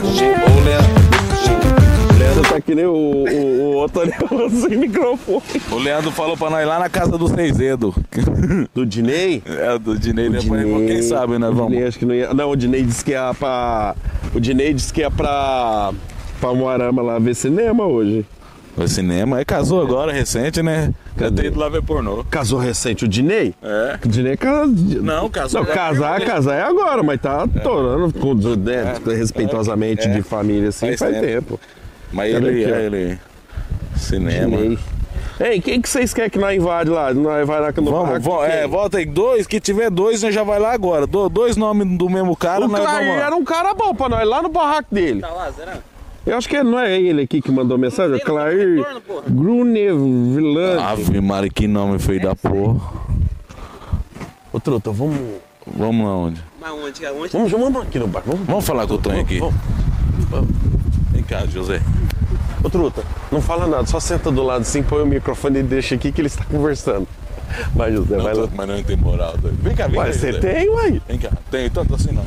Ô, Leandro. Você tá que nem o, o, o outro ali sem microfone. O Leandro falou pra nós lá na casa do Seizedo. Do Dinei? É, do Dinei, né? Quem sabe, né? Vamos. Dinei, acho que não ia. Não, o Dinei disse que ia pra. O Dinei disse que ia pra. pra Moarama lá ver cinema hoje. O cinema, é casou agora, recente, né? Já tem ido lá ver pornô. Casou recente o Dinei? É. O Dinei casa. Não, casou Não, agora. casar, casar é agora, mas tá torando com, né, respeitosamente É. de família assim Faz faz, tempo. tempo. Mas Cadê ele, aqui, ó? é, ele. Cinema. Dinei. Ei, quem que vocês querem que nós invade lá? Nós vai lá que no Vamos, barraco, vo- quem? é, volta aí. Dois, que tiver dois, nós já vai lá agora. Do- dois nomes do mesmo cara, O nós Clair vamos lá. era um cara bom pra nós, lá no barraco dele. Tá lá, será? Eu acho que não é ele aqui que mandou mensagem, é Clair Grunevillan. Ave Maria, que nome feio da porra. Ô, Truta, vamos. Vamos lá onde? Mas onde? Onde? Vamos, vamos aqui no bar. Vamos, Vamos falar com o Tonho aqui. Vamos. Vem cá, José. Ô, Truta, não fala nada, só senta do lado assim, põe o microfone e deixa aqui que ele está conversando. Vai, José, vai Não, lá. tô- mas não tem moral. doido. Vem cá, vem Ué, cá. você José. tem, uai? Vem cá. Tem tanto assim não.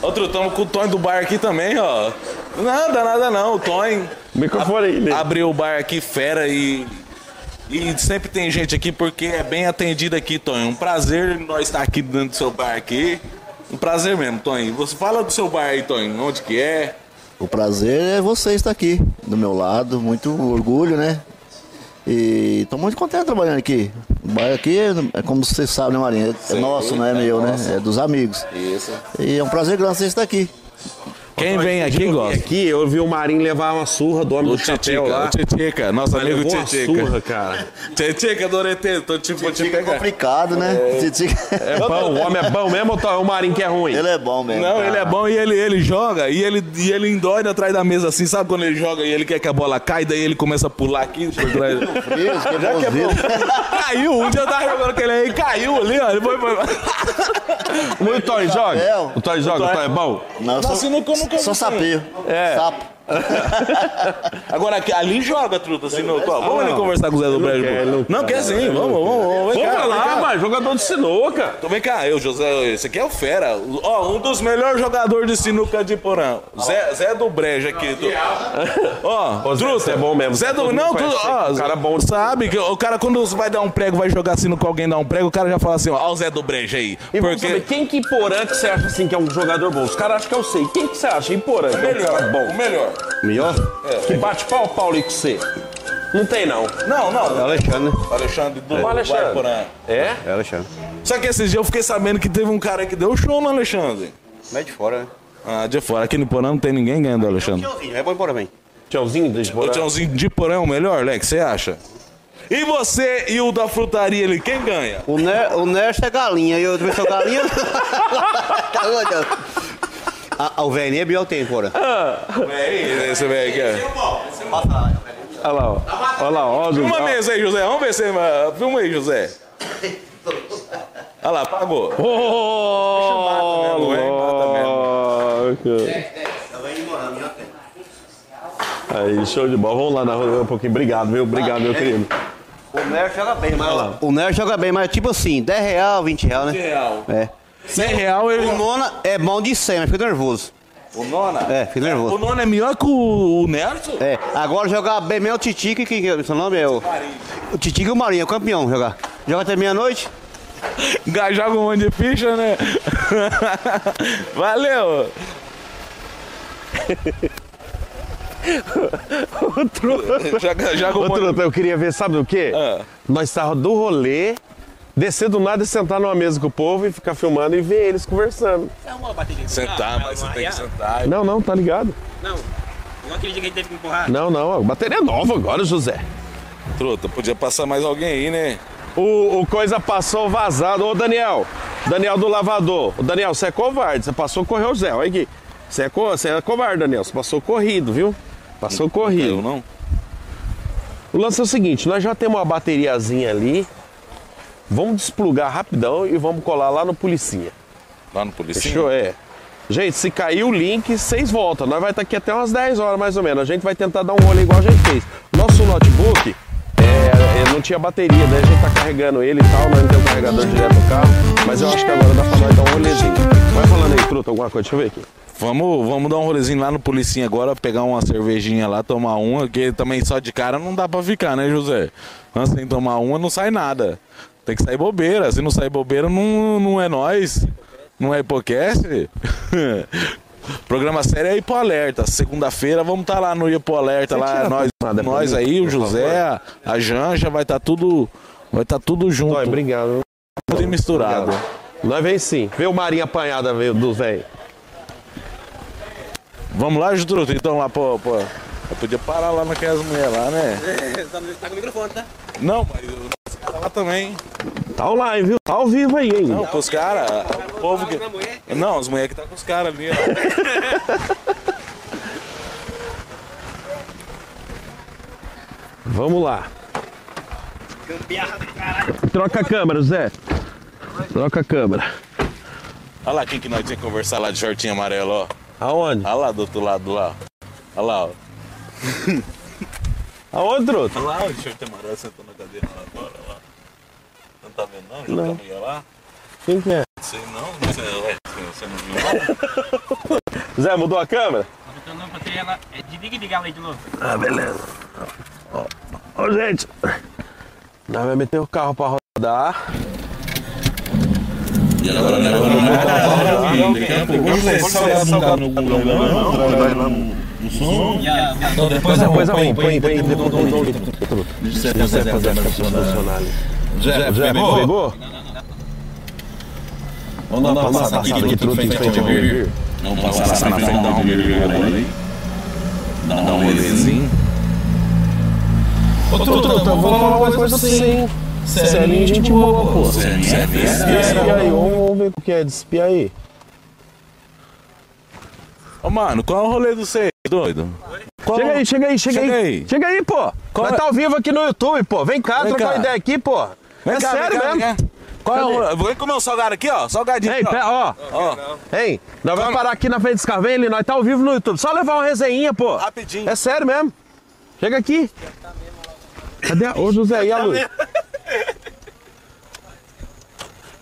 Outro, estamos com o Tonho do bar aqui também, ó. Nada, nada não. O Tonho Microfone aí, né? abriu o bar aqui, fera, e. E sempre tem gente aqui porque é bem atendido aqui, Tonho. Um prazer nós estar aqui dentro do seu bar aqui. Um prazer mesmo, Tonho. Você fala do seu bar aí, Tonho. Onde que é? O prazer é você estar aqui do meu lado, muito orgulho, né? E tô muito contente trabalhando aqui. O bairro aqui, é, é como você sabe, né, Marinho? É Sim, nosso, não é é meu, nosso. né? É dos amigos. Isso. E é um prazer grande você estar aqui. Quem vem aqui Eu gosta. Aqui eu vi o Marinho levar uma surra do homem O do chapéu Titica, lá. o Titica, nosso Mas amigo uma Titica. surra, cara. Titica, Dorete, tô tipo, te Fica pegar. complicado, né? É bom, o homem é bom mesmo ou tá- o Marinho que é ruim? Ele é bom mesmo. Não, cara. ele é bom e ele, ele joga e ele, e ele endóide atrás da mesa assim, sabe quando ele joga e ele quer que a bola caia, daí ele começa a pular aqui trás. Isso, que Já quebrou. Caiu, um dia eu tava jogando aquele aí, caiu ali, ó. Ele foi, foi. O Tonho joga? Chapéu. O Tonho joga? O Tonho é bom? Não, Não, sou, nunca sou vi. sapeio. É. Sapo. Agora aqui, ali joga, truta, sinuca. Ó, Vamos ali conversar com o Zé do Brejo. quer, Não, não quer sim, vamos, vamos, vamos. Vem cá, Vamos vem cá. lá, mas jogador de sinuca. Então vem cá, eu, José, esse aqui é o Fera. Ó, um dos melhores jogadores de sinuca de Porã. Zé, Zé do Brejo aqui. Do... Ó, Ô, Zé, truta. você é bom mesmo. Zé do... Não, tu... ó, Um cara bom. Sabe que o cara quando vai dar um prego, vai jogar sinuca, alguém dá um prego, o cara já fala assim, ó, ó o Zé do Brejo aí. E vamos Porque... saber, quem que em Porã que você acha assim que é um jogador bom? Os caras acham que eu sei. Quem que você acha em Porã que é um cara o bom? Melhor. Melhor? Que bate pau, Paulo e com você? Não tem, não. Não, não. Alexandre. Alexandre do O Alexandre. É? É Alexandre. Só que esses dias eu fiquei sabendo que teve um cara que deu show no Alexandre. Vai de fora, né? Ah, de fora. Aqui no Porã não tem ninguém ganhando do Alexandre. É bom embora bem. Tchauzinho de O Porã. Tiãozinho de Porã é o melhor, Lex, você acha? E você e o da frutaria ali, quem ganha? O, Ner, o Nerso é galinha e eu também sou galinha. tá doido? Ah, ah, o velhinho é Biel tem, fora. Véi, esse velho aqui, ó. Olha lá, ó. Olha lá, ó. Filma mesmo aí, José. Vamos ver se. Filma aí, José. Olha lá, pagou. Oh, louco. Aí, show de bola. Vamos lá na rua um pouquinho. Obrigado, viu? Obrigado, meu querido. O Nerso joga bem, mas. O Nerso joga bem, mas tipo assim, 10 real, 20 real, né? 20 real. É. 100 real ele. O Nona é bom de 100, mas fica nervoso. O Nona? É, fica nervoso. O Nono é melhor que o, o Nerso? É, agora jogar bem mesmo é o Titica, que, que seu nome é o. O Titica e o Marinho, é o campeão jogar. Joga até meia-noite. Joga um monte de ficha, né? Valeu! Ô, truta. Joga- joga um monte- truta, eu queria ver, sabe o quê? Nós estávamos do rolê, descer do nada e sentar numa mesa com o povo e ficar filmando e ver eles conversando. É uma bateria. Sentar, mas você tem que sentar. Não, não, tá ligado? Não, igual aquele dia que a gente teve que empurrar. Não, não, a bateria é nova agora, José. Truta, podia passar mais alguém aí, né? O, o coisa passou vazado. Ô, Daniel, Daniel do lavador. Ô, Daniel, você é covarde, você passou correu o Zé, olha aqui. Você é, co- você é covarde, Daniel, você passou corrido, viu? Passou corrido. Eu não. O lance é o seguinte, nós já temos uma bateriazinha ali. Vamos desplugar rapidão e vamos colar lá no policinha. Lá no policinha? Fechou? É. Gente, se cair o link, vocês voltam. Nós vai estar aqui até umas 10 horas mais ou menos. A gente vai tentar dar um rolê igual a gente fez. Nosso notebook é, não tinha bateria, daí a gente tá carregando ele e tal, nós não temos carregador direto no carro. Mas eu acho que agora dá pra nós dar um rolezinho. Vai falando aí, truta, alguma coisa, deixa eu ver aqui. Vamos, vamos dar um rolezinho lá no policinha agora, pegar uma cervejinha lá, tomar uma, que também só de cara não dá pra ficar, né, José? Mas sem tomar uma não sai nada. Tem que sair bobeira. Se não sair bobeira, não, não é nós. Não é hipocast. Programa sério é Ipo Alerta. Segunda-feira vamos estar lá no Ipo Alerta, Você lá nós, nós mim, aí, o José, a, a Janja, vai estar tudo, vai estar tudo junto. Dói, obrigado. Tudo misturado. Obrigado. Nós vem sim. Vê o Marinha apanhada veio dos velhos. Vamos lá, Jutruto, então lá, pô, pô. Eu podia parar lá naquelas mulheres lá, né? É, tá, tá com o microfone, tá? Não, mas tá lá também. Tá online, viu? Tá ao vivo aí, hein? Não, com os caras, o povo que... Não, as mulheres que tá com os caras ali, ó. Vamos lá. Gambiarra do caralho. Troca a câmera, Zé. Troca a câmera. Olha lá quem que nós tinha que conversar lá de shortinho amarelo, ó. Aonde? Olha lá do outro lado lá. Olha lá, ó. Aonde, truta? Olha lá, o shortinho amarelo sentou na cadeira lá. Não tá vendo não? Já Não. tá lá? Quem que é? Sei não, você, ué, você não viu não? Zé, mudou a câmera? Não, botei ela. É, desliga e liga ela aí de novo. Ah, beleza. Ó, ó, gente. Nós vamos meter o carro pra rodar. E agora nós vamos Daqui a pouco vamos ver se é salgado no Google vai lá no som. Então depois depois põe, põe, põe, depois põe. José José fazer a funcionar Zé, pegou? pegou? Vamos dar uma passada aqui, aqui, truta, em frente ao Vir. Vamos passar na frente, dar um Vir ali. Dar um rolezinho. Ô, truta, vamos falar uma coisa assim. Celinho, gente boa, pô. Celinho é Espia aí, vamos ver o que é de espia aí. Ô, mano, qual é o rolê do você, doido? Qual- Chega aí, chega aí, chega, Chega aí. aí. Chega aí, pô. Qual Nós é- tá ao vivo aqui no YouTube, pô. Vem cá, Vem trocar cá. ideia aqui, pô. Vem é cá, sério vem cá, mesmo. vem. Qual é o rolê? Vou comer um salgado aqui, ó. Salgadinho. Ei, ó. pé, ó. Ó. Ei, nós vamos parar aqui na frente dos Carvelho, nós tá ao vivo no YouTube. Só levar uma resenha, pô. Rapidinho. É sério mesmo. Chega aqui. Cadê a... Ô, José, e a luz?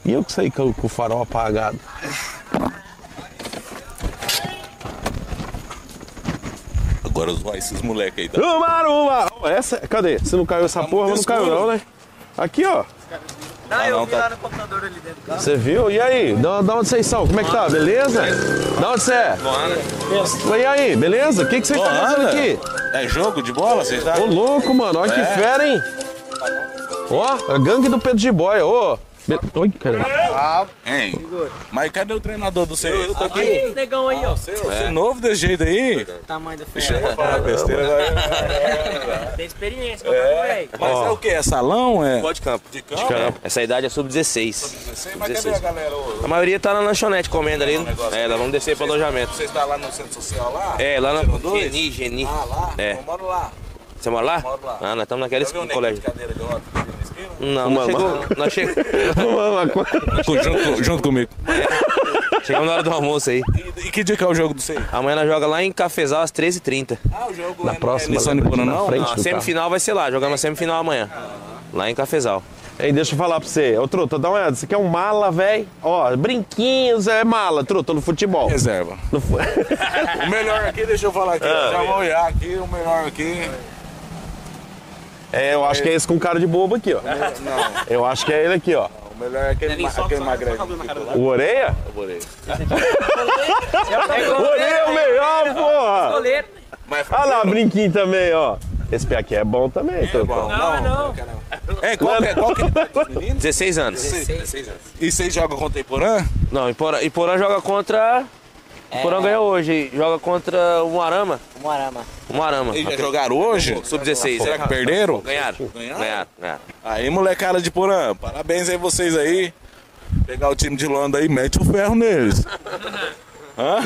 E eu que sei com, com o farol apagado. Agora zoar esses moleques aí, tá? Uma, uma. Essa, cadê? Se não caiu essa porra, não caiu não, né? Aqui, ó. Não, eu não, vi tá. lá no computador ali dentro do carro. Você viu? E aí? Da, da onde vocês são? Como é que tá? Beleza? Da onde você é? E aí, beleza? O que, que vocês estão Ô, fazendo aqui? É jogo de bola? Você tá? Ô, louco, mano. Olha que É. fera, hein? Ó, a gangue do Pedro de Boia. Ô. Be... Oi, caramba. Bravo. Hein? Mas cadê o treinador do seu? Eu tô aqui. Esse negão aí, ó. Você é novo desse jeito aí? Tamanho do Deixa eu falar besteira agora. Tem experiência, É. Mas é o que? É salão? É? Pode campo. De campo? Essa idade é sub-16. Mas cadê a galera? A maioria tá na lanchonete comendo ali. É, nós vamos descer pro alojamento. Você está lá no centro social lá? É, lá na dois? Geni, Geni. Ah, lá? É. Eu moro lá. Você mora lá? Moro lá. Ah, nós estamos naquela esquina, neguinho colégio. de cadeira de roda ali na esquina? Não, nós chegou. Nós chegamos. junto, junto comigo. Chegamos na hora do almoço aí. E, e que dia que é o jogo do você? Amanhã nós joga lá em Cafezal às 13h30. Ah, o jogo Na é próxima, é Nissan Nipona, não? Não, a semifinal vai ser lá. Jogamos a semifinal amanhã. Lá em Cafezal. Ei, deixa eu falar pra você. Ô, Truta, dá uma olhada. Você quer um mala, velho? Ó, brinquinhos, é mala, Truta, no futebol. Reserva. No fu- O melhor aqui, deixa eu falar aqui. Ah. Já vou olhar aqui, o melhor aqui. É, eu acho que é esse com cara de bobo aqui, ó. Não. Eu acho que é ele aqui, ó. O melhor é aquele, ma- aquele magrelo. O Oreia? O Oreia. O Oreia é o melhor, porra! Olha lá, brinquinho também, ó. Esse pé aqui é bom também, Truta. bom. Não, não. É, qual que é? Qual que é? 16 anos. 16 anos. E vocês jogam contra Iporã? Não, Iporã, Iporã joga contra. Iporã ganhou hoje. Joga contra o Moarama. Moarama. O Moarama. E já jogaram hoje? Sub-16. Será que perderam? Ganharam. Ganharam. Ganharam. Aí, molecada de Porã, parabéns aí vocês aí. Pegar o time de Londra aí, mete o ferro neles. Hã?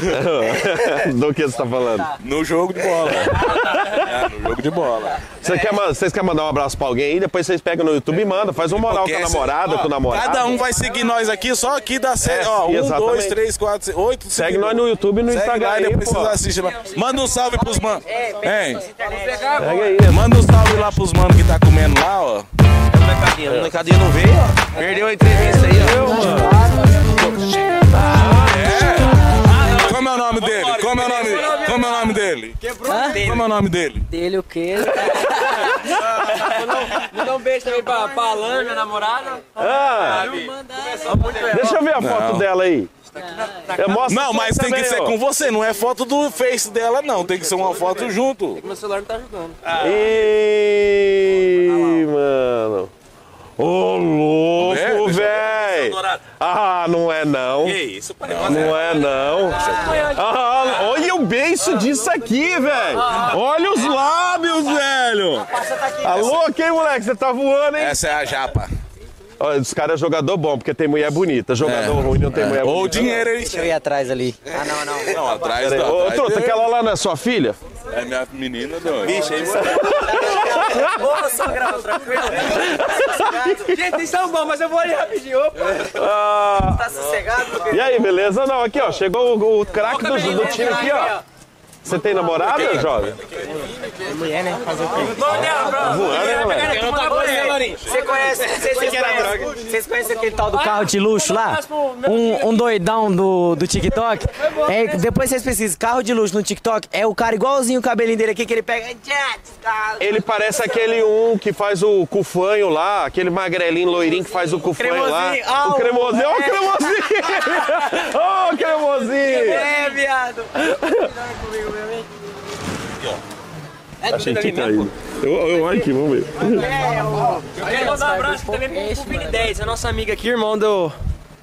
Do que você tá falando? No jogo de bola. É, no jogo de bola. Você quer, vocês querem mandar um abraço pra alguém aí? Depois vocês pegam no YouTube e mandam. Faz um moral com a namorada, ó, com o namorado. Cada um vai seguir nós aqui, só aqui dá certo. É, ó, um, exatamente. dois, três, quatro, seis, oito. Segue nós no YouTube e no Segue Instagram lá, aí, depois pô. vocês assistem. Manda um salve pros manos. Hein? Pega aí. Manda um salve lá pros manos que tá comendo lá, ó. Molecadinha, a molecadinha não veio, ó. Perdeu a entrevista aí, ó. Como é o nome dele? Como é o nome, como é o nome dele? Como é o nome dele? Dele o quê? Mandar um beijo também pra, pra Alana, minha namorada. Ah, deixa eu ver a foto Não. dela aí. Eu mostro Não, mas tem que ser ó. com você, não é foto do face dela, não. Tem que ser uma foto junto. Meu celular não tá ajudando. Ih, mano. Ô, louco, Ah, não é não. Que isso, pai? Não é não. Ah, olha o beiço disso aqui, velho. Olha os lábios, velho. Alô, quem, moleque? Você tá voando, hein? Essa é a japa. Olha, os caras é jogador bom, porque tem mulher bonita. Jogador É. ruim não tem É. mulher Ou bonita. dinheiro aí. Deixa eu ir atrás ali. Ah, não, não. Não, atrás da. Ô, Truta, aquela lá não é sua filha? É minha menina, doido. Bicho, aí Ô, sogra, tranquilo. Gente, vocês são bons, mas eu vou ali rapidinho. Opa, Ah, tá sossegado? e aí, beleza? Não, aqui, ó. Chegou o, o craque do, do time aqui, ó. Você tem namorada, jovem? Mulher, né? Fazer o quê? voando, hein, moleque? Você conhece, vocês, vocês, conhecem, vocês conhecem aquele tal do carro de luxo lá? Um, um doidão do, do TikTok? É, depois vocês pesquisam, carro de luxo no TikTok, é o cara igualzinho o cabelinho dele aqui, que ele pega... Ele parece aquele um que faz o cufanho lá, aquele magrelinho loirinho que faz o cufanho lá. Cremosinho. Ah, o cremosinho, ó o é. cremosinho! Ó o cremosinho! É, viado. É Achei que tá indo. Eu, eu aqui, vamos ver. Eu quero mandar um abraço também pro, pro Vini 10, a nossa amiga aqui, irmão do,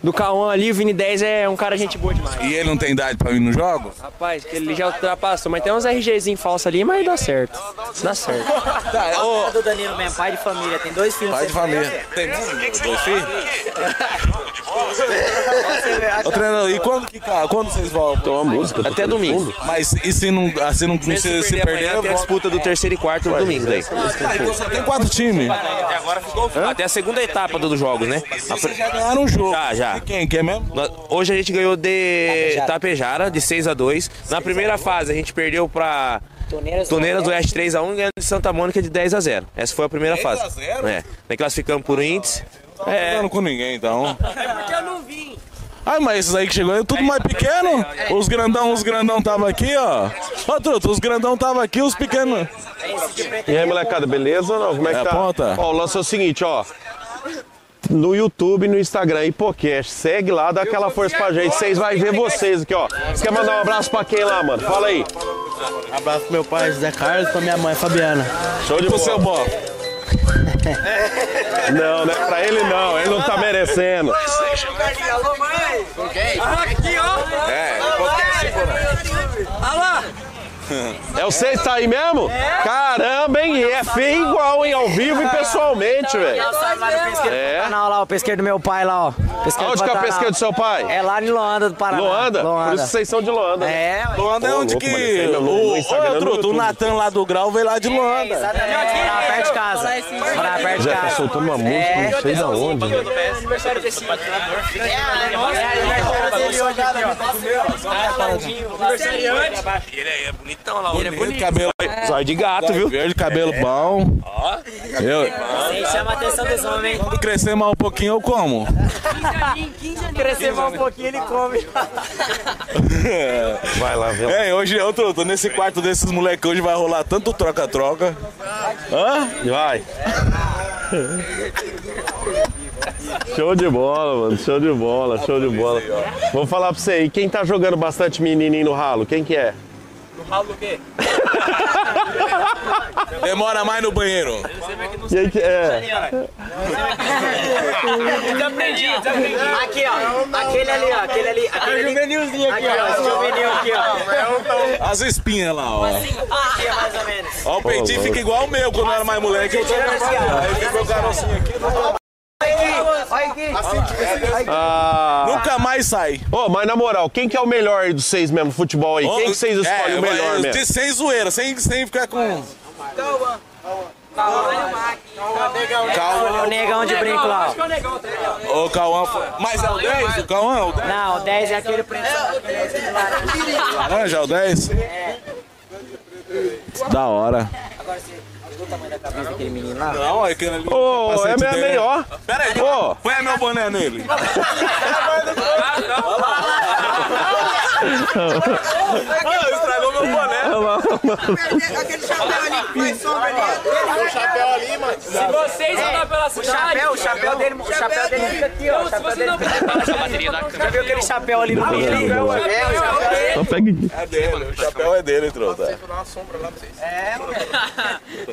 do Cauã ali. O Vini 10 é um cara gente boa demais. E ele não tem idade pra ir nos jogos? Rapaz, ele já ultrapassou, mas tem uns RGzinho falso ali, mas dá certo. Dá certo. Tá, ô, do Danilo mesmo, pai de família, tem dois filhos. pai de família. Tem dois filhos? Ô, treinador, e quando que cara, quando vocês voltam? Tem uma música. Até domingo. Mas e se não, ah, se não se, se, Se perder, a disputa do terceiro e quarto no domingo daí. Ah, então só tem quatro times. Até agora ficou até a segunda etapa dos jogos, né? A Vocês já ganharam um jogo. Já, já. De quem? Quem mesmo? Hoje a gente ganhou de Tapejara, de 6 a 2 Na primeira fase a gente perdeu pra Toneiras do Oeste 3 a 1 e ganhando de Santa Mônica de 10 a 0 Essa foi a primeira 10 a fase. 0? É. Daí classificamos por índice. Não tá jogando com ninguém, então. É porque eu não vim. Ah, mas esses aí que chegou é tudo mais pequeno. Os grandão, os grandão tava aqui, ó. Ó, Truto, os grandão tava aqui, os pequenos. E aí, molecada, beleza ou não? Como é que É, tá? aponta. Ó, o lance é o seguinte, ó. No YouTube, no Instagram, Hipocast. Segue lá, dá aquela força pra gente. Vocês vão ver vocês aqui, ó. Você quer mandar um abraço pra quem lá, mano? Fala aí. Abraço pro meu pai, José Carlos, pra minha mãe, Fabiana. Show de seu bó. Não, não é pra ele não, ele não tá merecendo. Alô, mãe! Aqui, ó. É, qualquer tipo, lá. É você que tá aí mesmo? Caramba, hein? E é feio igual, hein? Ao vivo e pessoalmente, velho. É. canal lá, o pesqueiro do meu pai lá, ó. Pesqueiro Onde que é o pesqueiro do seu pai? É lá em Luanda do Paraná. Luanda? Por isso vocês são de Luanda. né? É, Luanda é onde que. é no o, Truto, o. Natan lá do Grau veio lá de Luanda. Exatamente. Morava perto de casa. Morava perto de Já casa. tá soltando uma música, não sei da onde. Aniversário desse É, aniversário aqui, ó. Ele é bonitão lá. Ele é bonito. Cabelo. Zóio de gato, viu? Verde, cabelo bom. Eu, Sim, chama a atenção dos homens. quando crescer mais um pouquinho, eu como. Crescer mais um pouquinho, ele come. Vai lá, vê. É, hoje, eu tô, tô nesse quarto desses moleques hoje vai rolar tanto troca-troca. Hã? Vai. Show de bola, mano. Show de bola, show de bola. Vou falar pra você aí, quem tá jogando bastante menininho no ralo? Quem que é? Fala do quê? Demora mais no banheiro. Quem que é? Desaprendi, desaprendi. Aqui, ó. Aquele ali, ó. Aquele ali. Aquele ali. juvenilzinho Aqui, ó. Esse juvenil aqui, ó. As espinhas lá, ó. Aqui, mais ou menos. Ó, o peitinho fica igual o meu quando eu era mais moleque. Eu tô Aí fica o carocinho aqui. Ah. Nunca mais sai. Ô, mas na moral, quem que é o melhor aí dos seis mesmo, futebol aí? Quem que vocês escolhem É, o melhor mas mesmo? Sem zoeira, sem, sem ficar com. O negão de brinco lá, ó. Ô, Cauã. foi- Mas é o 10? O Cauã é o 10? Não, o 10 é aquele preto. Laranja é o 10? Da hora. Agora você viu o tamanho da cabeça daquele menino lá? Não, é aquele ali. Ô, capacete é minha dele. melhor. Pera aí, Ô. põe meu boné nele. estragou meu boné. Aquele chapéu ali que faz sombra ali. O chapéu ali, mano. Se vocês andar pela O cidade. chapéu, o chapéu dele, o chapéu dele fica aqui, ó. O Se chapéu você dele não Já viu aquele chapéu ali no meio? É, o chapéu Então pega aqui. É dele, o chapéu é dele, trota.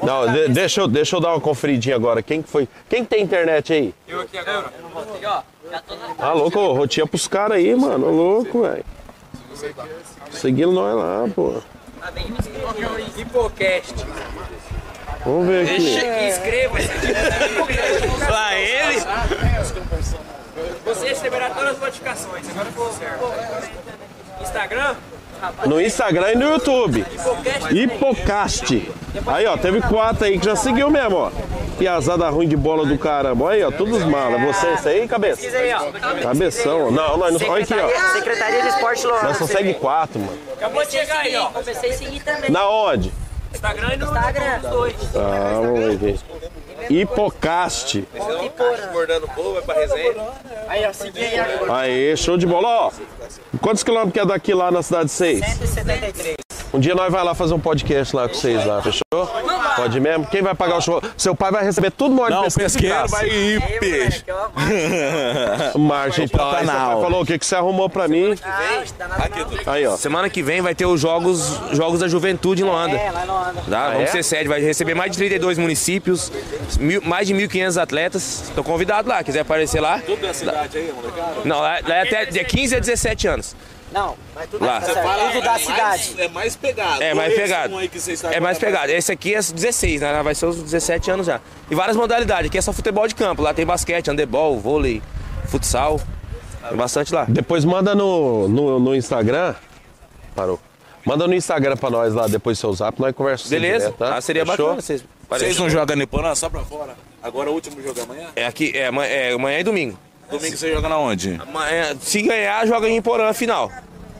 Não, de- deixa, eu, deixa eu dar uma conferidinha agora. Quem que foi? Quem que tem internet aí? Eu aqui agora. Ah, louco, ô, rotinha pros caras aí, mano. Ô, louco, velho. Seguindo nós lá, pô. Hipocast. Vamos ver aqui. Inscreva-se. Pra ele? Você receberá todas as notificações. Agora ficou certo. Instagram? No Instagram e no YouTube. Hipocast. Aí, ó, teve quatro aí que já seguiu mesmo, ó. Piazada ruim de bola do caramba. Aí, ó, todos malas. Você é isso aí, cabeça? Pesquisa aí, ó. Cabeção. Não, nós não. Olha aqui, ó. Secretaria de Esporte Local. Nós só segue quatro, mano. Acabou de chegar aí, ó. Comecei a seguir também. Na onde? Instagram e no Instagram. Ah, vamos ver aqui. Hipocast. Bordando o povo, vai pra resenha. Aí, ó, segui aí agora. Aê, show de bola. Ó, quantos quilômetros que é daqui lá na cidade 6? 173. Um dia nós vai lá fazer um podcast lá com vocês lá, fechou? Pode mesmo? Quem vai pagar o show? Seu pai vai receber tudo no Não, de o pesqueiro vai ir, peixe. Margem Pro pra trás, seu falou o que, que você arrumou pra mim. Aí, ó. Semana que vem vai ter os jogos, jogos da juventude em Luanda. É, lá no Anda. Tá? Ah, Vamos é? ser sede, vai receber mais de 32 municípios, mil- mais de 1.500 atletas. Estão convidados lá, quiser aparecer lá. Tudo da cidade aí, molecada? Não, lá, lá é até de 15 a 17 anos. Não, mas tudo Lá. tá fala- Tudo da cidade. É mais pegado. É mais pegado. aí que você está É mais pegado. Esse aqui é 16, né? Vai ser os 17 anos já. E várias modalidades. Aqui é só futebol de campo. Lá tem basquete, handebol, vôlei, futsal. Tem bastante lá. Depois manda no, no, no Instagram. Parou. Manda no Instagram pra nós lá, depois seu zap, nós conversamos. Beleza? direto, tá? Ah, seria Fechou? bacana. Vocês, Vocês não jogam Niporã só pra fora? Agora o último jogo é amanhã? É aqui, é, é amanhã e domingo. Domingo você joga na onde? Se ganhar, joga em Porã final.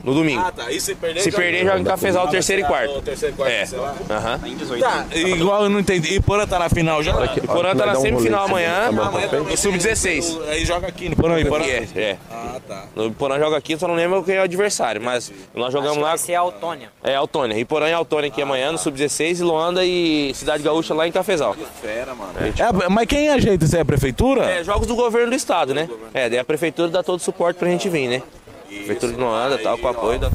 No domingo. Ah, tá. E se perder, Se perder, joga em Cafezal, Ah, terceiro e quarto. o Terceiro e quarto, É. sei lá. Aham. Tá, igual eu não entendi. Iporã tá na final já? Iporã tá na semifinal amanhã, no sub-16. Aí joga aqui, Iporã, Iporã. É, é. Ah, tá. O Iporã joga aqui, só não lembro quem é o adversário, mas nós jogamos lá. Vai ser a Autônia. É, Autônia. Iporã e Autônia aqui amanhã, no Sub-16, e Luanda e Cidade Gaúcha lá em Cafezal. Fera, mano. É, mas quem ajeita isso é a prefeitura? É, jogos do governo do estado, né? É, daí a prefeitura dá todo o suporte pra gente vir, né? Prefeitura de Luanda tal, com o apoio da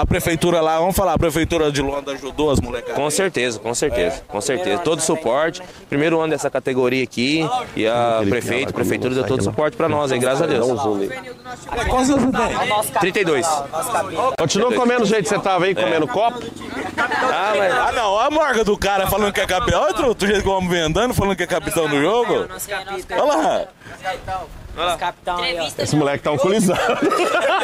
A prefeitura lá, vamos falar, a prefeitura de Luanda ajudou as molecadas. Com certeza, com certeza, com certeza. Todo suporte. Primeiro ano dessa categoria aqui e a prefeito, a prefeitura deu todo suporte pra nós, hein, graças a Deus. Quantos anos você tem? 32. Continua comendo do jeito que você tava aí, comendo copo? Ah, mas... ah, não, olha a morga do cara falando que é capitão. Olha outro, outro jeito que o homem vem andando, falando que é capitão do jogo. Olha lá. Capitão aí, ó. Esse moleque tá alcoolizado.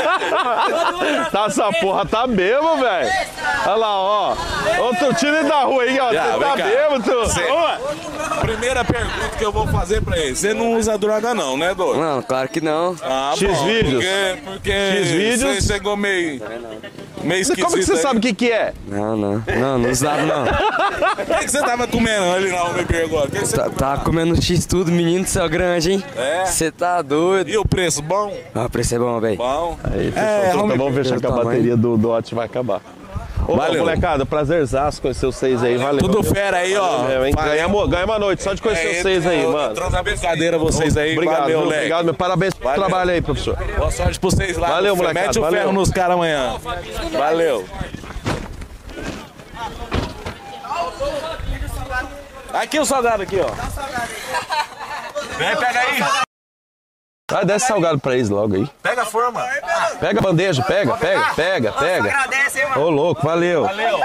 tá, essa porra tá bêbado, velho. Olha lá, ó. Outro time da rua aí, ó. Já, tá bêbado, tu. Cê- Primeira pergunta que eu vou fazer pra ele. Você não usa droga não, né, doido? Não, claro que não. Ah, X bom, vídeos. Porque, porque X vídeos. Você chegou meio, meio esquisito Como que você aí. sabe o que que é? Não, não. Não, não usava não. O que, que você tava comendo ali na UMB agora? O que que você Tá, tá comendo X tudo, menino do céu grande, hein? É? Você tá doido. E o preço bom? Ah, o preço é bom, velho. Bom. Aí, pessoal, É, então vamos- vamos fechar que a bateria do Dot vai acabar. Ô, Valeu. molecada, prazerzaço conhecer vocês aí, valeu. Tudo fera aí, ó. Valeu, hein? Ganhamos, ganhamos a noite, só de conhecer É, vocês aí, eu- mano. Trouxe a brincadeira vocês aí. Obrigado, Valeu? Leque. Obrigado, meu parabéns pelo trabalho aí, professor. Boa sorte pra vocês lá. Valeu, molecada, Mete o valeu. ferro nos caras amanhã. Valeu. Aqui o salgado aqui, ó. Vem, pega aí. Vai, desce salgado pra eles logo aí. Pega a forma. Pega a bandeja, pega, pega, pega, pega. Ô, louco, valeu. Valeu.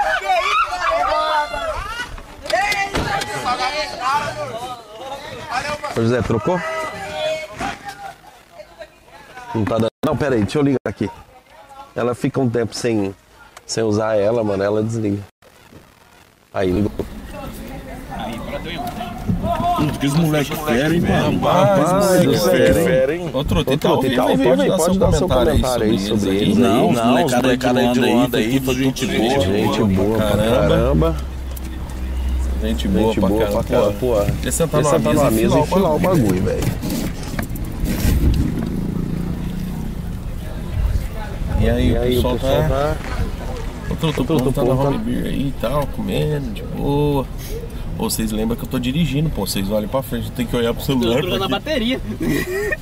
Ô, José, trocou? Não tá dando. Não, pera aí, deixa eu ligar aqui. Ela fica um tempo sem, sem usar ela, mano, ela desliga. Aí, ligou. Tudo que os moleques querem, mano. Rapaz, céu. fera, hein? Outro, Ô, Truta, tá ao vivo aí, pode dar seu comentário aí sobre eles. Não, aí. não, os molecada aí de Luanda aí, foi gente boa. Gente boa pra Caramba. Gente boa pra caramba. Pô, Podia sentar numa mesa e filar o bagulho, velho. E aí, E aí, o pessoal tá... tá... Outro, outro, Outro, povo na povo home beer aí e tal, comendo, de boa. Ou vocês lembram que eu tô dirigindo, pô. Vocês olham pra frente, tem que olhar pro celular. Tô na bateria.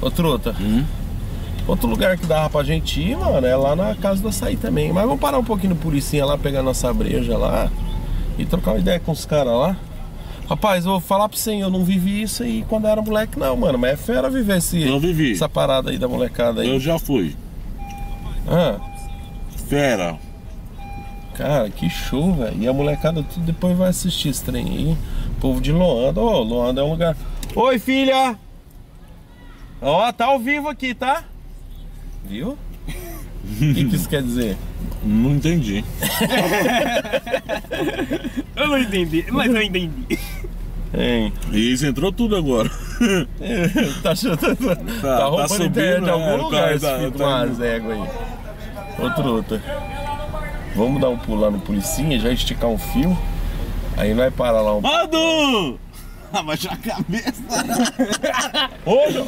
Ô, Truta. Hum? Outro lugar que dava pra gente ir, mano, é lá na casa do açaí também. Mas vamos parar um pouquinho no policinha lá, pegar nossa breja lá e trocar uma ideia com os caras lá. Rapaz, eu vou falar pra você, eu não vivi isso aí quando era moleque, não, mano. Mas é fera viver esse, Eu vivi. essa parada aí da molecada aí. Eu já fui. Ah, Fera. Cara, que show, velho. E a molecada tudo depois vai assistir esse trem aí. Povo de Loanda, ó, Loanda é um lugar. Oi, filha! Ó, tá ao vivo aqui, tá? Viu? O que, que isso quer dizer? Não entendi. Eu não entendi, mas eu entendi. Hein? E isso entrou tudo agora. tá achando. Tá, roubando subindo, internet de algum é, lugar tá- esse tá- tá- éguas aí. Outro, outro. Vamos dar um pulo lá no policinha, já esticar um fio. Aí vai parar lá um. Mano! Abaixou a cabeça. Ô, João!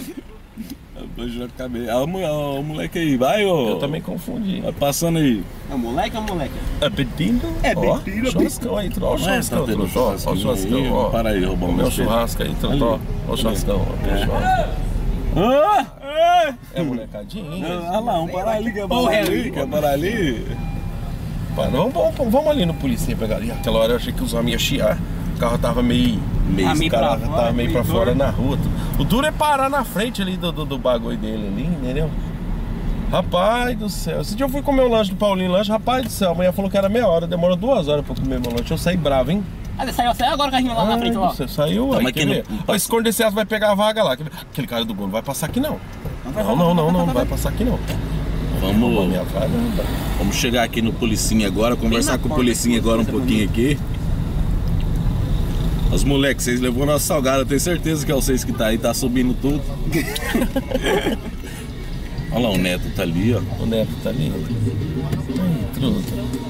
Abaixou a cabeça. Olha o mo- olha o moleque aí, vai, ô. Eu também confundi. Vai passando aí. É moleque ou moleque? É pedindo? É pedindo, Churrascão aí, ó o Não é, churrascão, tá tendo truta, ó, ó o churrascão, ó. para aí, o besteira. churrasco aí, truta, ó. Ó o churrascão, ó. É. churrasco. Ah, ah. É molecadinho. Olha lá, um para ali, quer Vamos, vamos, vamos ali no policinha pegar ali. Aquela hora eu achei que os homens iam chiar. O carro tava meio. meio Ah, meio caras pra fora, tava meio pra fora duro. na rua. O duro é parar na frente ali do, do, do bagulho dele ali, entendeu? Rapaz do céu. Esse dia eu fui comer o lanche do Paulinho Lanche, rapaz do céu, a mulher falou que era meia hora, demorou duas horas pra comer meu lanche. Eu saí bravo, hein? Ah, saiu, agora o carrinho lá na frente, lá. Você saiu, aí, quer não- ver? Ó, esse corno desse vai pegar a vaga lá. Aquele cara do gol não vai passar aqui não. Não, não, não, não, não vai passar aqui não. Vamos, vamos chegar aqui no policinha agora, conversar com o policinha agora um pouquinho aqui. Os moleques, vocês levou nossa salgada, eu tenho certeza que é vocês que tá aí, tá subindo tudo. Olha lá, o Neto tá ali, ó. O Neto tá ali. Ai,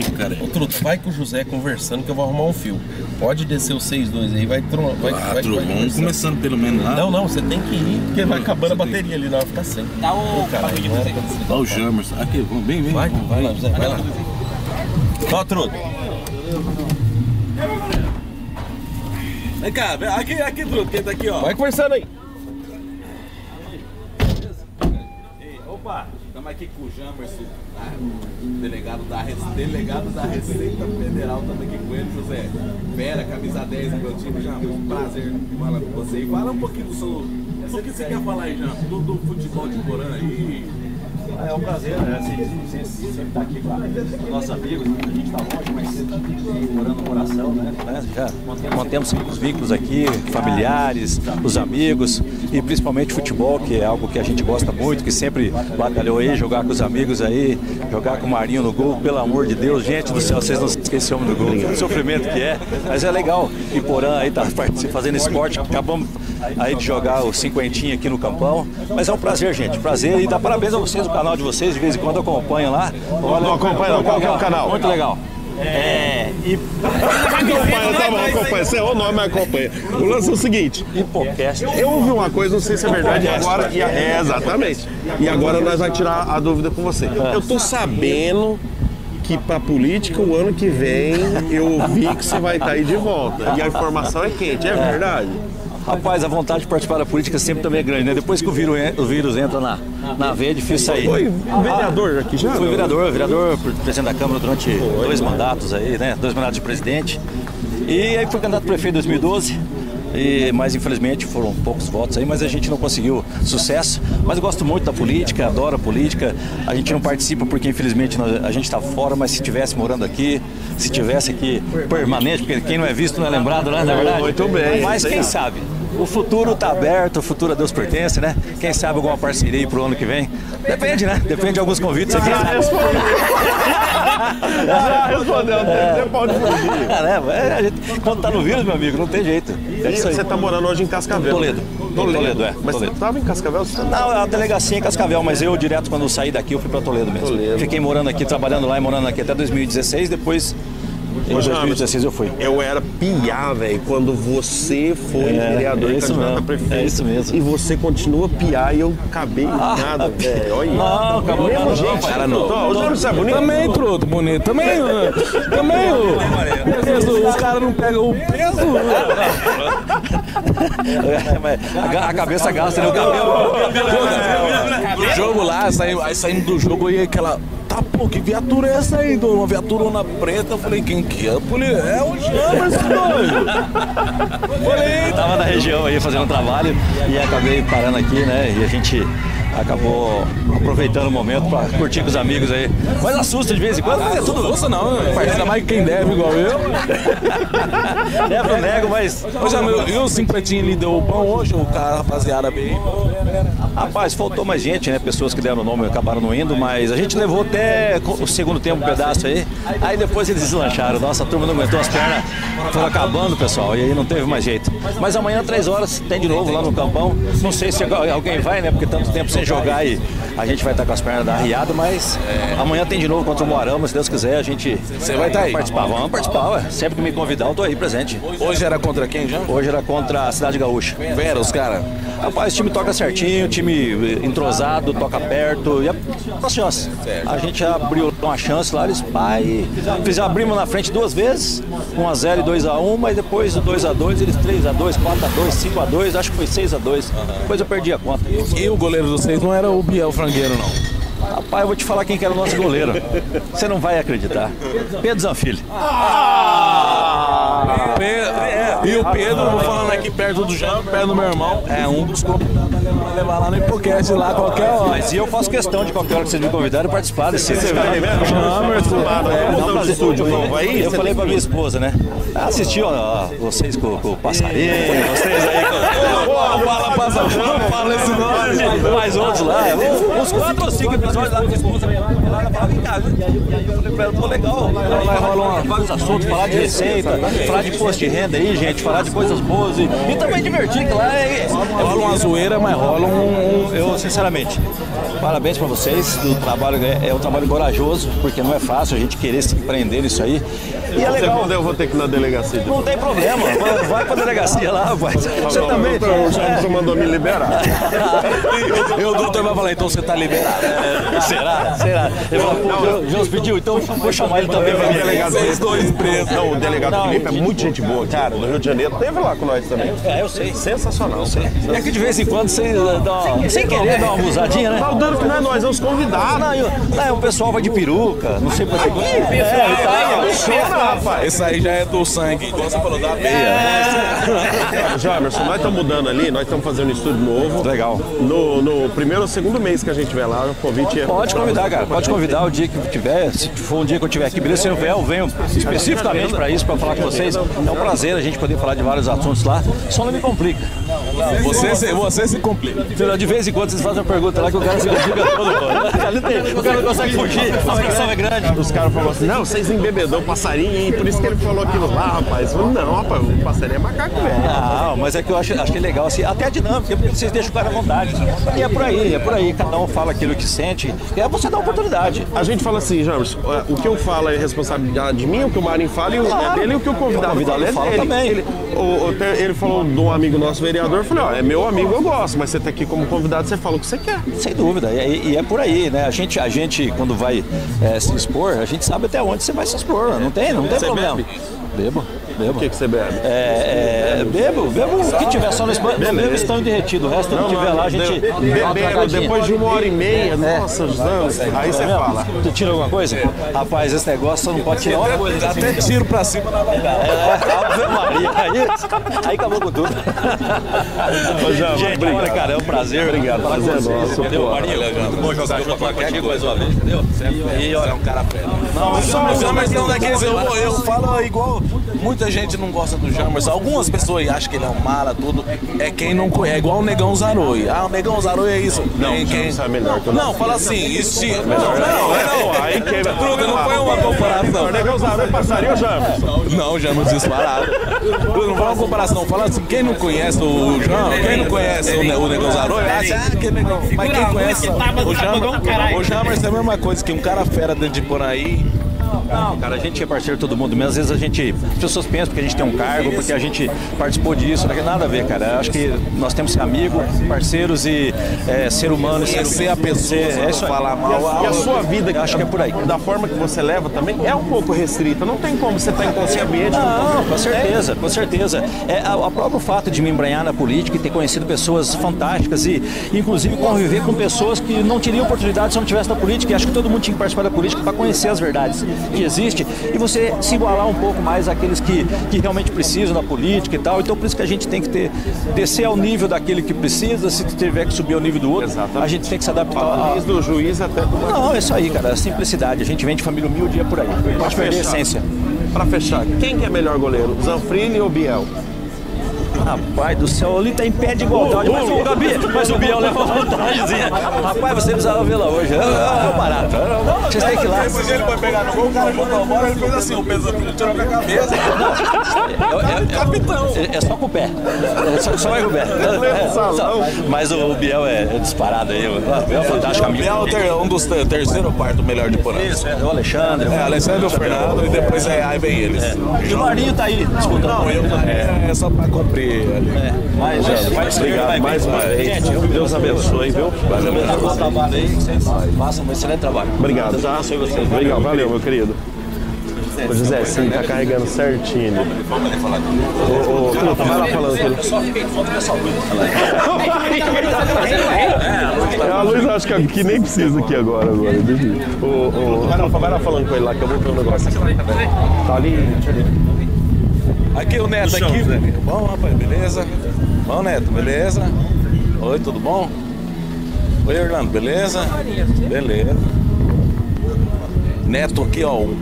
truta. Quem que o cara? Ô, Truta, vai com o José conversando que eu vou arrumar um fio. Pode descer os 6-2 aí, vai tron... vai, vai, Quatro, vai vamos começando pelo menos lá. Não, não, você tem que ir, porque vai Não, acabando a tem- bateria ali, não vai ficar sem. Dá o Ô, pra descer. Olha o Jamerson. Aqui, vamos, vem, vem. Vai, vamos, vai lá. José, vai lá. Ó, Truta. Vem cá, aqui, aqui, truto, quem tá aqui, ó. Vai conversando aí. Opa, estamos aqui com o Jamerson, tá? Delegado da, delegado da Receita Federal, estamos aqui com ele, José Vera, camisa 10 do meu time, Jamerson, um prazer falar com você. E fala um pouquinho do seu. O que você quer falar aí, Jamerson, do, do futebol de Porã aí? É um prazer, né? Sempre, estar aqui com os nossos amigos. A gente está longe, mas né? Né? Já mantemos os vínculos aqui, familiares, os amigos e principalmente futebol, que é algo que a gente gosta muito, que sempre batalhou aí, jogar com os amigos aí, jogar com o Marinho no gol, pelo amor de Deus, gente do céu, vocês não esquecem esse homem do gol, o sofrimento que é, mas é legal. E Porã aí tá fazendo esporte, acabamos aí de jogar o cinquentinho aqui no campão, mas é um prazer, gente, prazer e dá parabéns a vocês, o canal de vocês, de vez em quando eu acompanho lá. Não acompanha não, qual é o canal? Muito legal. É, e... Acompanha, tá bom, acompanha. Você errou o nome, mas acompanha. O lance é o seguinte. Hipocast. Eu ouvi uma coisa, não sei se é verdade, e agora. E, é, exatamente. E agora nós vamos tirar a dúvida com você. Eu tô sabendo que pra política o ano que vem eu vi que você vai estar aí de volta. E a informação é quente, é verdade? Rapaz, a vontade de participar da política sempre também é grande, né? Depois que o vírus, o vírus entra na, na veia, é difícil sair. Foi vereador aqui já? Fui vereador, vereador, presidente da Câmara durante dois mandatos aí, né? Dois mandatos de presidente. E aí fui candidato a prefeito em 2012. E, mas infelizmente foram poucos votos aí, mas a gente não conseguiu sucesso. Mas eu gosto muito da política, adoro a política. A gente não participa porque infelizmente a gente está fora, mas se tivesse morando aqui, se tivesse aqui permanente, porque quem não é visto não é lembrado, né? Na verdade. Muito bem. Mas quem sabe? O futuro está aberto, o futuro a Deus pertence, né? Quem sabe alguma parceria aí pro ano que vem? Depende, né? Depende de alguns convites aqui. Já respondeu. Já respondeu, você pode fugir. É, né? É, a gente- quando tá no vírus, meu amigo, não tem jeito. É você tá morando hoje em Cascavel? Toledo. Toledo, é. Mas Toledo. você tava em Cascavel? Não, a delegacia em Cascavel, mas eu direto quando eu saí daqui eu fui pra Toledo mesmo. Fiquei morando aqui, trabalhando lá e morando aqui até 2016, depois em Ô, James, 2016 eu fui. Eu era piá, velho, quando você foi É, vereador é e isso mesmo, prefeito. é isso mesmo. E você continua piá e eu acabei em nada, velho. Olha. Não, acabou Mesmo não, gente. cara, não. Então, O James é bonito? Também, truto, bonito. Também, né? também, o os caras não pegam o peso. A a cabeça gasta, né? O cabelo. Jogo lá, saindo do jogo aí aquela. Tá, pô, que viatura é essa aí, dono? Uma viaturona preta. Eu falei, quem que é? Falei, é o Jamerson, doido. Eu tava na região aí fazendo um trabalho e acabei parando aqui, né? E a gente acabou aproveitando o momento pra curtir com os amigos aí. Mas assusta de vez em quando, mas é tudo. Assusta não, né? Ainda mais quem deve igual eu. Leva o nego, mas. Ô, Jamil, e o cinquentinho ali deu bom hoje? O cara, rapaziada, bem. Rapaz, faltou mais gente, né? Pessoas que deram o nome acabaram não indo, mas a gente levou até o segundo tempo um pedaço aí. Aí depois eles deslancharam. Nossa, a turma não aguentou as pernas. Foram acabando, pessoal. E aí não teve mais jeito. Mas amanhã, três horas, tem de novo lá no campão. Não sei se alguém vai, né? Porque tanto tempo sem jogar e a gente vai estar com as pernas da arriada, mas amanhã tem de novo contra o Moarama, se Deus quiser, a gente. Você vai tá aí? Participar. Vamos participar, ué. Sempre que me convidar, eu tô aí presente. Hoje era contra quem já? Hoje era contra a Cidade Gaúcha. Vera, os caras. Rapaz, o time toca certinho, time entrosado, toca perto. E a nossa chance. A gente abriu uma chance lá, eles pai. Fiz, abrimos na frente duas vezes, 1x0 e 2x1, mas depois do 2x2, eles 3x2, 4x2, 5x2, acho que foi 6x2. Depois eu perdi a conta. E o goleiro de vocês não era o Biel Frangueiro, não? Rapaz, eu vou te falar quem que era o nosso goleiro. Você não vai acreditar. Pedro Zanfilli. Pe- E o Pedro, vou falando aqui perto do Jean, perto do meu irmão, é um dos convidados pra levar lá no Hipocast lá a qualquer hora. Mas e eu faço questão de qualquer hora que vocês me convidarem participar desse. Você vai mesmo? É, um Eu falei pra minha esposa, né? Assistiu ó, vocês com, com o passarinho, vocês aí com. Fala, passa, fala esse nome. Mais outros lá. Uns quatro ou cinco episódios lá, minha esposa veio lá, ela falava, vem cá, viu? E aí eu falei pra ela, pô, legal. Lá rola uma- vários assuntos, falar de receita, falar de imposto de renda aí, gente, falar de coisas boas e, e também divertir, que lá é. Rola uma zoeira, mas rola um. um- Eu, sinceramente, parabéns pra vocês. O trabalho é, é um trabalho corajoso, porque não é fácil a gente querer se empreender nisso aí. E é legal. Quando eu vou ter que ir na delegacia? Não tem problema, vai- vai pra delegacia lá, rapaz. Você também. doutor, O Jamerson mandou me liberar. E o doutor vai falar, então você tá liberado. Será? Será? Ele falou, pô, o Jones pediu, então vou chamar ele também pra O mim. delegado Vocês dois presos. Não, o delegado Não, Felipe é muito gente boa, cara. No Rio de Janeiro teve lá com nós também. É, eu sei. Sensacional. É que de vez em quando você dá uma, sem querer dá uma abusadinha, né? Não, falando que não é nós, é os convidados. Não, eu- não, o pessoal vai de peruca, não sei por que. É, Funciona, rapaz. Esse aí já é do sangue, igual você falou, da veia. É. Jamerson, nós estamos mudando ali, nós estamos fazendo um estúdio novo. Legal. No, no primeiro ou segundo mês que a gente tiver lá, o convite é. Pode convidar, cara. Pode convidar o dia que tiver. Se for um dia que eu tiver aqui, beleza? Se eu vier, eu venho especificamente para isso, para falar com vocês. É um prazer a gente poder falar de vários assuntos lá. Só não me complica. Você se, você se complica. De vez em quando vocês fazem uma pergunta lá que o cara se complica todo, tem- O cara não consegue fugir, a pressão é grande. Os caras falaram assim: não, vocês embebedou passarinho por isso que ele falou aquilo lá, rapaz. Eu falei, não, rapaz, o passarinho é macaco, velho. Não, mas é que eu acho, achei legal, assim, até a dinâmica, porque vocês deixam o cara à vontade. E é por aí, é por aí, cada um fala aquilo que sente, e é você dar oportunidade. A gente fala assim, James, o que eu falo é responsabilidade minha, o que o Marinho fala e o Claro. é dele e o que o convidado, O convidado fala, é fala dele. também. Ele, o- ele falou de um amigo nosso vereador, eu falei, ó, é meu amigo, eu gosto, mas você tá aqui como convidado, você fala o que você quer. Sem dúvida, e, e é por aí, né? A gente, a gente quando vai é, se expor, a gente sabe até onde você vai se expor, não tem, não tem Você problema. bebe? Bebo, bebo. O que, que você bebe? É, é, bebo, bebo o que tiver só no espan- no mesmo stand derretido, o resto que tiver lá, a gente. bebendo depois de uma hora e meia, É. nossa, Deus, aí você fala. Tu tira alguma coisa? Rapaz, esse negócio só não pode tirar uma coisa. assim. Até tiro pra cima na dar. É, Ave Maria. Aí, aí acabou com tudo. Gente, obrigado. olha, cara, é um prazer. Obrigado, falar com prazer é vocês, nosso, Entendeu. Marinho? Muito bom jogar contigo mais uma vez, entendeu? E Você olha, é um cara fera. Não, o só- Jamerson, Jamerson é um daqueles, eu, eu falo igual, muita gente não gosta do Jamerson, algumas pessoas acham que ele é um mala, tudo, é quem não conhece, é igual o Negão Zaroi, ah, o Negão Zaroi é isso. Não, quem, o quem... É melhor que o Não, fala assim, isso sim, não, não, Não, não, aí quebra. Truta, não foi uma comparação. O Negão Zaroi passaria o Jamerson? Não, já nos disparado. Não fala uma comparação, fala assim, quem não conhece o João, quem não conhece o, Ne- o Negão Zaroi, acha, ah, que negão. Mas quem conhece o Jamerson, o Jamerson é a mesma coisa que um cara fera dentro de por aí. Não, cara, a gente é parceiro de todo mundo mesmo. Às vezes a gente. As pessoas pensam porque a gente tem um cargo, porque a gente participou disso, não tem nada a ver, cara. Eu acho que nós temos que ser amigos, parceiros e é, ser humano. Conhecer a pessoa, é isso falar mal. e a sua vida, acho que é por aí. da forma que você leva também, é um pouco restrita. Não tem como você estar em qualquer ambiente. Não, com certeza, com certeza. É, a, a próprio fato de me embranhar na política e ter conhecido pessoas fantásticas e, inclusive, conviver com pessoas que não teriam oportunidade se eu não tivesse na política. E acho que todo mundo tinha que participar da política para conhecer as verdades que existem e você se igualar um pouco mais àqueles que, que realmente precisam da política e tal. Então, por isso que a gente tem que ter, descer ao nível daquele que precisa, se tiver que subir ao nível do outro, a gente tem que se adaptar. a- Desde o juiz até do Não, é isso aí, cara. Simplicidade. A gente vem de família humilde e é por aí. Pode perder a fechar. essência. Pra fechar, quem que é melhor goleiro? Zanfrini ou Biel? Rapaz do céu, ali tá em pé de igualdade, mas o Gabi, mas o Biel leva vantagemzinha. Rapaz, você precisava vê-la hoje. É, é barato. Vocês têm que ir lá. Dia ele foi pegar no gol, o cara botou a bola, ele fez assim, o peso tirou com a cabeça. É, Capitão. é, é só com o pé. É só, só vai com o pé. É, mas o Biel é, é disparado aí. O Biel é fantástico O. Biel é o um dos ter- terceiro ou quarto melhor de Porã. Isso, é, o Alexandre. É, Alessandro, o Fernando e depois é, aí vem eles. E o Marinho tá aí, escutando. Não, eu, é, é só pra cumprir ali. É, mas, mas obrigado mais uma vez. Eu- Deus abençoe, viu? Valeu, bom trabalho aí. Vocês façam um excelente trabalho. Obrigado. Deus abençoe vocês. Obrigado, valeu, meu querido. Ô José, sim, tá carregando certinho. Ô, ô, Truta, vai lá falando com ele. Eu só fiquei foto dessa luz. É, a luz acho que, que nem precisa aqui agora, agora. deixa eu. Ô, ô, vai, lá, vai lá falando com ele lá que eu vou ver um negócio. Tá ali. Aqui o Neto aqui. Bom, rapaz, beleza? Bom, Neto, beleza? Oi, tudo bom? Oi, Orlando, beleza? Beleza. Neto aqui, ó, um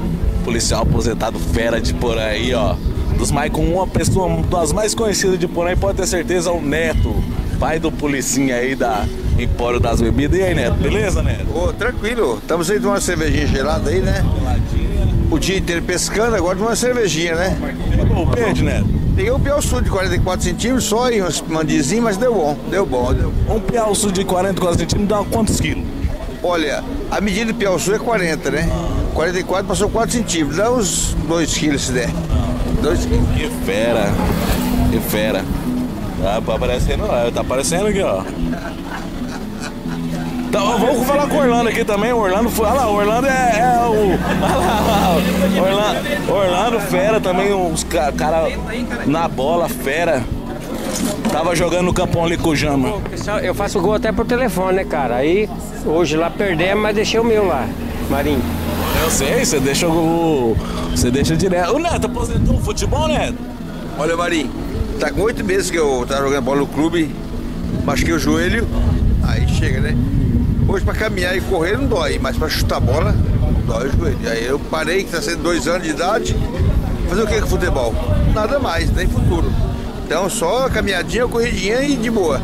policial aposentado fera de por aí, ó. Dos mais com uma pessoa, uma das mais conhecidas de por aí, pode ter certeza, é o Neto, pai do policinha aí da Empório das Bebidas. E aí, Neto, beleza, Neto? Ô, tranquilo. Estamos aí de uma cervejinha gelada aí, né? O dia inteiro pescando, agora de uma cervejinha, né? O peixe, Neto? Peguei um piau sul de 44 centímetros só e uns mandizinhos, mas deu bom, deu bom. Deu. Um piau sul de 44 centímetros dá quantos quilos? Olha, a medida do piau sul é 40, né? 44 passou 4 centímetros, dá uns 2 quilos se der. 2 quilos. Que fera, que fera. Ah, tá aparecendo lá, tá aparecendo aqui, ó. Então, vamos falar com o Orlando aqui também. O Orlando foi. Olha lá, o Orlando é, é o. Olha lá, olha lá, Orlando, Orlando fera também, uns ca- cara na bola, fera. Tava jogando no campão ali com o Jama. Pessoal, Eu faço gol até por telefone, né, cara? Aí, hoje lá perdemos, mas deixei o meu lá, Marinho. Eu sei, você deixa o. Você deixa direto. O Neto aposentou no futebol, Neto? Olha, Marinho, tá com oito meses que eu tava jogando bola no clube, machuquei o joelho, aí chega, né? Hoje pra caminhar e correr não dói, mas pra chutar bola, dói o joelho. Aí eu parei, que tá sendo dois anos de idade, fazer o que com futebol? Nada mais, nem futuro. Então só caminhadinha, corridinha e de boa.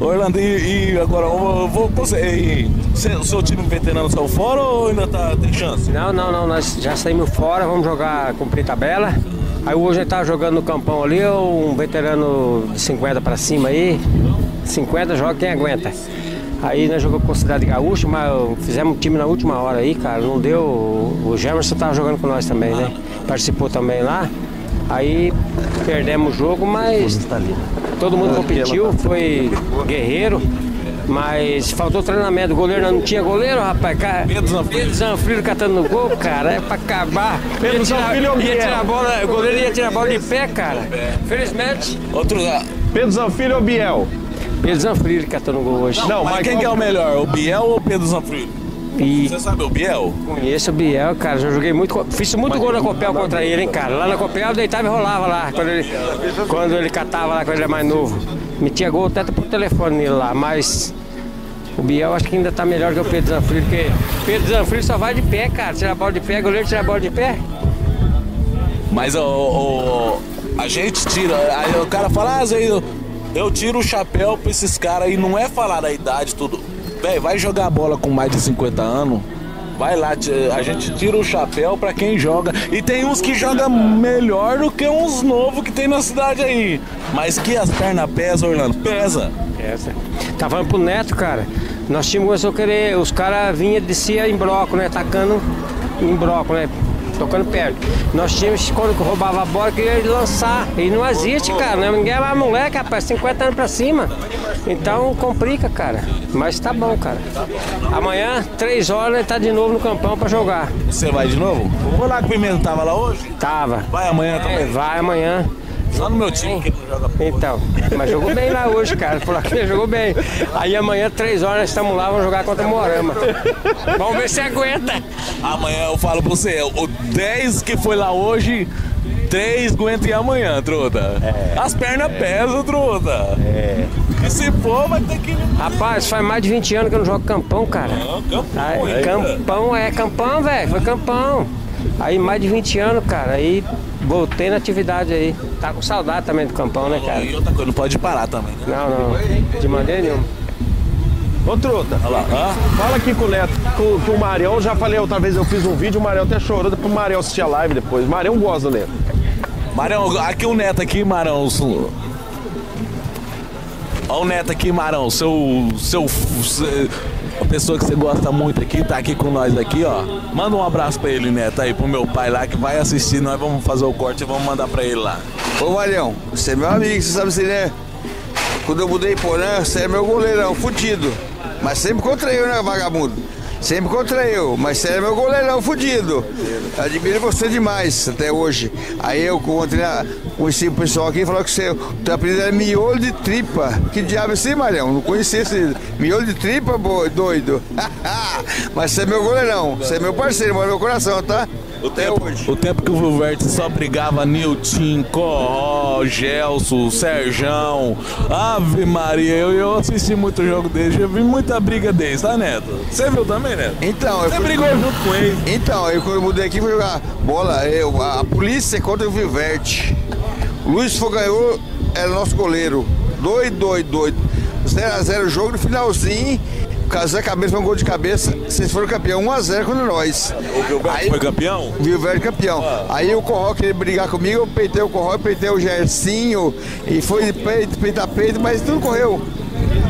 Orlando, e, e agora, eu vou cê- o seu time veterano saiu fora ou ainda tá, tem chance? Não, não, não, nós já saímos fora, vamos jogar, cumprir tabela. Aí hoje a gente tava jogando no campão ali, um veterano de 50 pra cima aí. 50 joga quem aguenta. Aí nós jogamos com Cidade Gaúcha, mas fizemos um time na última hora aí, cara. Não deu. O Gemerson tava jogando com nós também, né? Participou também lá. Aí perdemos o jogo, mas todo mundo competiu, foi guerreiro. Mas faltou treinamento, o goleiro não tinha goleiro, rapaz. Cara, Pedro Zanfrino catando no gol, cara, é pra acabar. Pedro Ia tirar- é o ia Biel. tirar a bola, o goleiro ia tirar a bola de pé, cara. Felizmente. Outro Pedro Zanfilho ou Biel? Pedro catando no gol hoje. Não, mas quem que é o melhor, o Biel ou o Pedro Zanfrino? E Você sabe o Biel? conheço o Biel, cara. Já joguei muito. Fiz muito gol na Copel contra ele, hein, cara. Lá na Copel eu deitava e rolava lá. Quando ele, quando ele catava lá, quando ele era mais novo. Metia gol até por telefone nele lá. Mas o Biel acho que ainda tá melhor que o Pedro Zanfrino, porque Pedro Zanfrino só vai de pé, cara. Tira a bola de pé, goleiro tira a bola de pé. Mas o, o- a gente tira. Aí o cara fala, ah, Zé, eu, tiro o chapéu pra esses caras e não é falar da idade, tudo. Véi, vai jogar bola com mais de 50 anos. Vai lá, a gente tira o chapéu pra quem joga. E tem uns que jogam melhor do que uns novos que tem na cidade aí. Mas que as pernas pesam, Orlando? Pesa. Essa. Tá falando pro Neto, cara. Nós tínhamos começou a querer. Os caras vinham descia em bloco, né? Tacando em bloco, né? Tocando perto. Nós tínhamos, quando roubava a bola, queria lançar. E não existe, cara. Né? Ninguém é mais moleque, rapaz. 50 anos pra cima. Então complica, cara. Mas tá bom, cara. Amanhã, 3 horas, ele tá de novo no campão pra jogar. Você vai de novo? Vou lá que o Pimenta tava lá hoje? Tava. Vai amanhã também? Vai amanhã. Só no meu time que ele joga Então, mas jogou bem lá hoje, cara. Por aqui jogou bem. Aí amanhã, três horas, nós estamos lá, vamos jogar contra o Morama. Vamos ver se aguenta. Amanhã eu falo pra você, o 10 que foi lá hoje, 3 aguenta ir amanhã, truta. As pernas pesam, truta. É. E se for, vai ter que. Rapaz, faz mais de 20 anos que eu não jogo campão, cara. campão Aí, ainda. campão, é campão, velho. Foi campão. Aí mais de 20 anos, cara. Aí voltei na atividade aí. Tá com saudade também do campão, né, cara? E outra coisa, não pode parar também, né? Não, não. De maneira nenhuma. Ô, Truta, fala aqui com o Neto, com, com o Marião, já falei outra vez, eu fiz um vídeo, o Marião até chorou, depois o Marião assistir a live depois. O Marião gosta do Neto. Marão, aqui o Neto aqui, Marão. Ó o Neto aqui, Marão, seu, seu, seu- pessoa que você gosta muito aqui, tá aqui com nós aqui, ó. Manda um abraço pra ele, Neto, aí, pro meu pai lá, que vai assistir, nós vamos fazer o corte e vamos mandar pra ele lá. Ô Marião, você é meu amigo, você sabe assim, né? Quando eu mudei Porã, você é meu goleirão, fudido. Mas sempre contra eu, né, vagabundo? Sempre contra eu, mas você é meu goleirão fudido. Admiro você demais até hoje. Aí eu encontrei, conheci o pessoal aqui e falou que você, teu apelido era miolho de tripa. Que diabo é esse, Marião? Não conhecia esse miolho de tripa, doido. mas você é meu goleirão, você é meu parceiro, mora no meu coração, tá? O tempo, o tempo que o Verte só brigava Nilton, Corró, Gelson, Serjão, Ave Maria, eu, eu assisti muito jogo dele, já vi muita briga deles, tá, Neto? Você viu também, Neto? Então, Você brigou junto com ele? Então, eu quando eu mudei aqui fui jogar bola, eu, a, a polícia contra o Viverte. O Luiz Foganhou era nosso goleiro. Doido, doido, doido. 0x0 o jogo, no finalzinho, casou a cabeça, foi um gol de cabeça. Vocês foram campeão 1x0 contra nós. Aí, Foi campeão? Vilverde campeão. Aí o Corró queria brigar comigo, eu peitei o Corró, peitei o Gercinho, e foi de peito, peito a peito, mas tudo correu.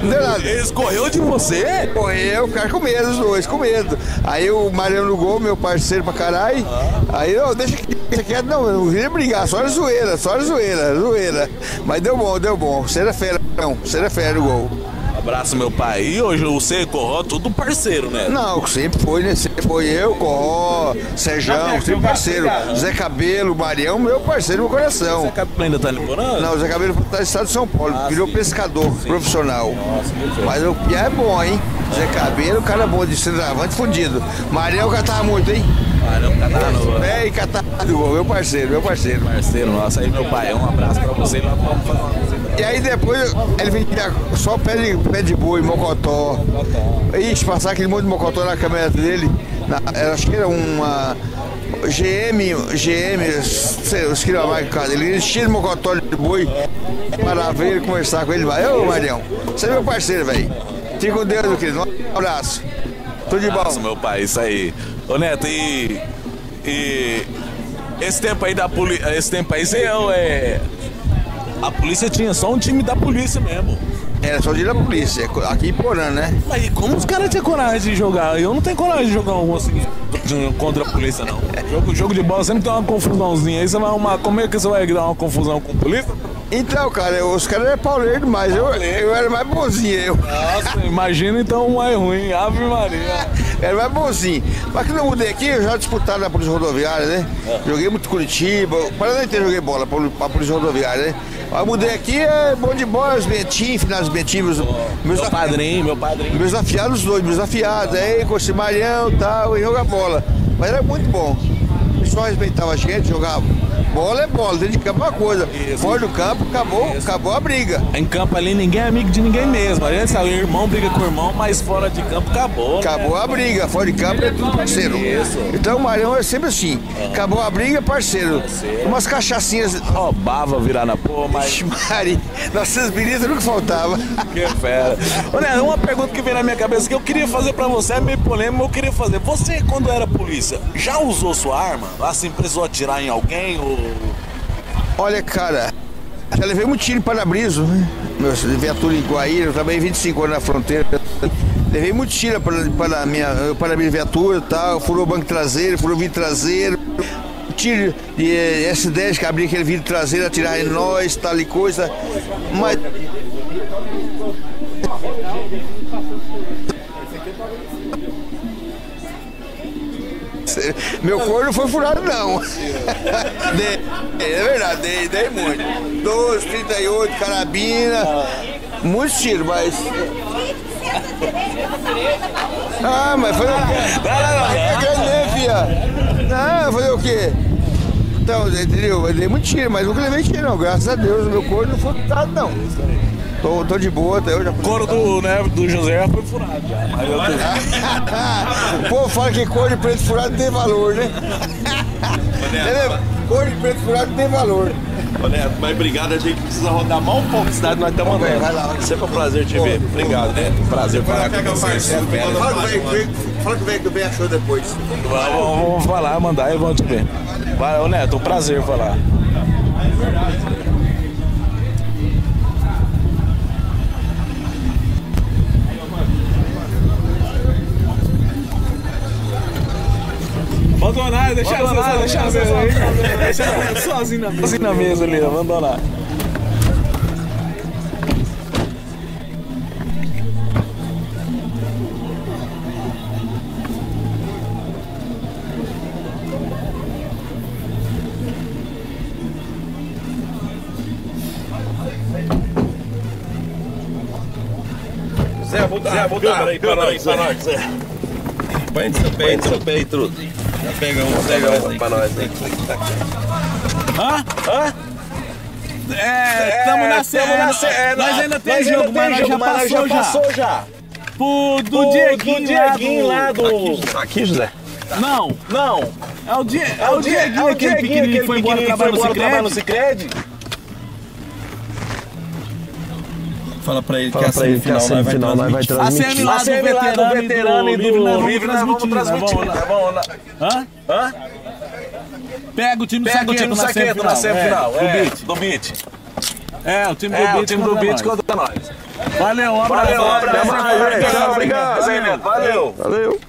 Não deu nada. Eles correu de você? Correu, cara com medo, os dois, com medo. Aí o Mariano no gol, meu parceiro pra caralho. Aí, ó, deixa quieto, não, eu não queria brigar, só era zoeira, só era zoeira, zoeira. Mas deu bom, deu bom. Era fera, não, era fera no gol. Abraço, meu pai. E hoje você e Corró, tudo parceiro, né? Não, sempre foi, né? Sempre foi eu, Corró, Sejão, sempre parceiro. Zé Cabelo, Marião, meu parceiro, meu coração. Zé Cabelo ainda tá limporando? Não, o Zé Cabelo tá no estado de São Paulo, virou pescador profissional. Mas o Piá é bom, hein? Zé Cabelo, cara é bom de centroavante fundido. Marião catava muito, hein? Marião catava no... É, e gol, meu parceiro, meu parceiro. Parceiro nosso aí, meu pai. Um abraço pra você. Vamos fazer uma coisa. E aí depois ele vendia só pé de, pé de boi, mocotó. Ixi, passar aquele monte de mocotó na câmera dele. Na, era- acho que era uma GM, GM, sei, os que ele enchia de mocotó de boi para ver ele conversar com ele. Vai, ô Marião, você é meu parceiro, velho. Fica com Deus, meu querido. Um abraço. Tudo de bom. Abraço, meu pai. Isso aí. Ô, Neto, e... E... Esse tempo aí da polícia... Esse tempo aí, você é... A polícia tinha só um time da polícia mesmo. Era só de da polícia, aqui em Porã, né? Mas como os caras tinham coragem de jogar? Eu não tenho coragem de jogar um assim contra a polícia, não. Jogo, jogo de bola sempre tem uma confusãozinha. Aí você vai arrumar. Como é que você vai dar uma confusão com a polícia? Então, cara, os caras eram pauleiros demais. Eu, eu era mais bonzinho, eu. Nossa, imagina então um mais ruim. Ave Maria. Era mais bonzinho. Mas quando eu mudei aqui, eu já disputava na Polícia Rodoviária, né? Joguei muito Curitiba. O Paraná inteiro joguei bola pra, pra Polícia Rodoviária, né? Aí eu mudei aqui, é bom de bola, os Betim, finais Betim, meus, meus Meu padrinho, meu padrinho. Meus afiados, os dois, meus afiados, aí, Marião e tal, e jogar bola. Mas era muito bom. O pessoal respeitava a gente, jogava. Bola é bola, dentro de campo é uma coisa. Fora do campo, acabou, acabou a briga. Em campo ali ninguém é amigo de ninguém mesmo. A gente sabe, o irmão briga com o irmão, mas fora de campo acabou. Acabou a briga, fora de campo é tudo parceiro. Então o Marião é sempre assim. Acabou a briga, parceiro. Umas cachaçinhas. Roubava virar na porra, mas. Ixi, Mari, nossas meninas nunca faltava. Que fera. Olha, uma pergunta que veio na minha cabeça que eu queria fazer pra você, é meio polêmico, mas eu queria fazer. Você, quando era polícia, já usou sua arma? Assim, precisou atirar em alguém Olha, cara, já levei muito tiro em para-brisa, né? Meu viatura em Guaíra, eu trabalhei 25 anos na fronteira. Levei muito tiro para, para minha para-brisa viatura e tal, furou o banco traseiro, furou o vidro traseiro. Tiro de eh, S10 que abria aquele vidro traseiro, atirar em nós, tal e coisa. Mas. Meu corpo não foi furado, não. Dei- é verdade, dei, dei muito. 12, 38, carabina, muitos tiros, mas. Ah, mas quê? Não, não, não. Grande mesmo, filha. Não, fazer o quê? Então, entendeu? Eu dei muito tiro, mas nunca levei tiro, não. Graças a Deus, meu corpo não foi furado, não. Tô, tô de boa, até eu já. O couro do, né, do José foi furado. Já, mas eu o povo fala que cor de preto furado tem valor, né? Cor de preto furado tem valor. Ô Neto, mas obrigado, a gente precisa rodar mal um pouco a cidade, nós estamos andando. Vai lá. Sempre um prazer te ver. Obrigado, Neto. Prazer falar com você. Fala com o velho, que bem achou depois. Vamos, falar, mandar e vamos te ver. Vai, ô Neto, um prazer falar. Abandonar, deixar Abandonar, deixar deixar deixar deixar sozinho na mesa. Sozinho na mesa ali, abandonar. Zé, muda, Zé, muda aí pra nós, pra nós, Zé. Põe no seu peito, seu peito. Já pega um, pega um pra nós, hein? Hã? Hã? É, tamo na tamo na cena. cena. Nós ainda tem Nós jogo, ainda mas tem jogo, mas nós já passou já. passou já. Pro, do Do- Dieguinho, do Dieguinho lá do- Aqui, José? Não. Não. É o, Die, é É o Die- Dieguinho, é o Dieguinho, aquele foi embora pequenininho que no foi embora trabalhar no Cicred. Fala pra ele Fala pra ele que a semifinal nós vai transmitir. A semi lá A do semi lá do veterano, veterano e do livre, nós vamos livre, nós vamos transmitir, transmitir. nós Nós vamos lá. Hã? Hã? Pega o time do Pega o Saqueto time do na Saqueto na semifinal. É, do é, Beat. Do Beat. É, o time do É, o Beat time do Beat nós. contra nós. Valeu, um abraço. Valeu, um abraço. Obrigado. Valeu. Valeu.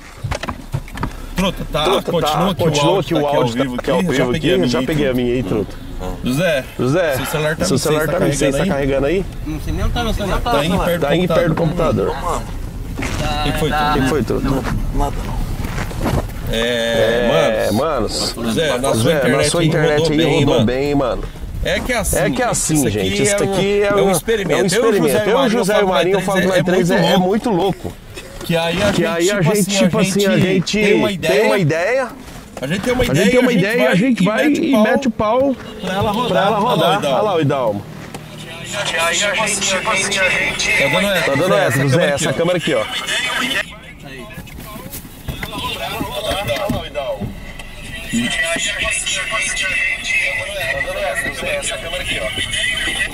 Truta, tá, Truta, continua tá, aqui continua o áudio, aqui o tá áudio, ao vivo tá aqui ao vivo aqui. Já peguei a minha aí, truta. José, José, seu celular tá seu em celular tá tá em tá carregando aí? Não sei nem onde tá meu celular. Tá aí perto Tá aí perto do computador. O que foi, O que foi, Tuto? Nada não. É, É, mano. José, na sua José, internet, na sua aí internet rodou aí bem, rodou mano. bem, mano. É que é assim. É que é assim, gente. Isso aqui é, é um experimento. É um experimento. Eu, o José e o Marinho, eu falo que nós três é, é muito louco. Que aí a Que gente, aí a tipo gente, assim, tipo assim, a gente tem uma ideia. tem uma ideia. A gente tem uma A ideia. gente tem uma e ideia e a gente vai e mete o pau pra ela rodar. pra ela rodar. Olha lá o Idalmo. Tá dando essa. Tá dando essa, José, essa câmera aqui, ó.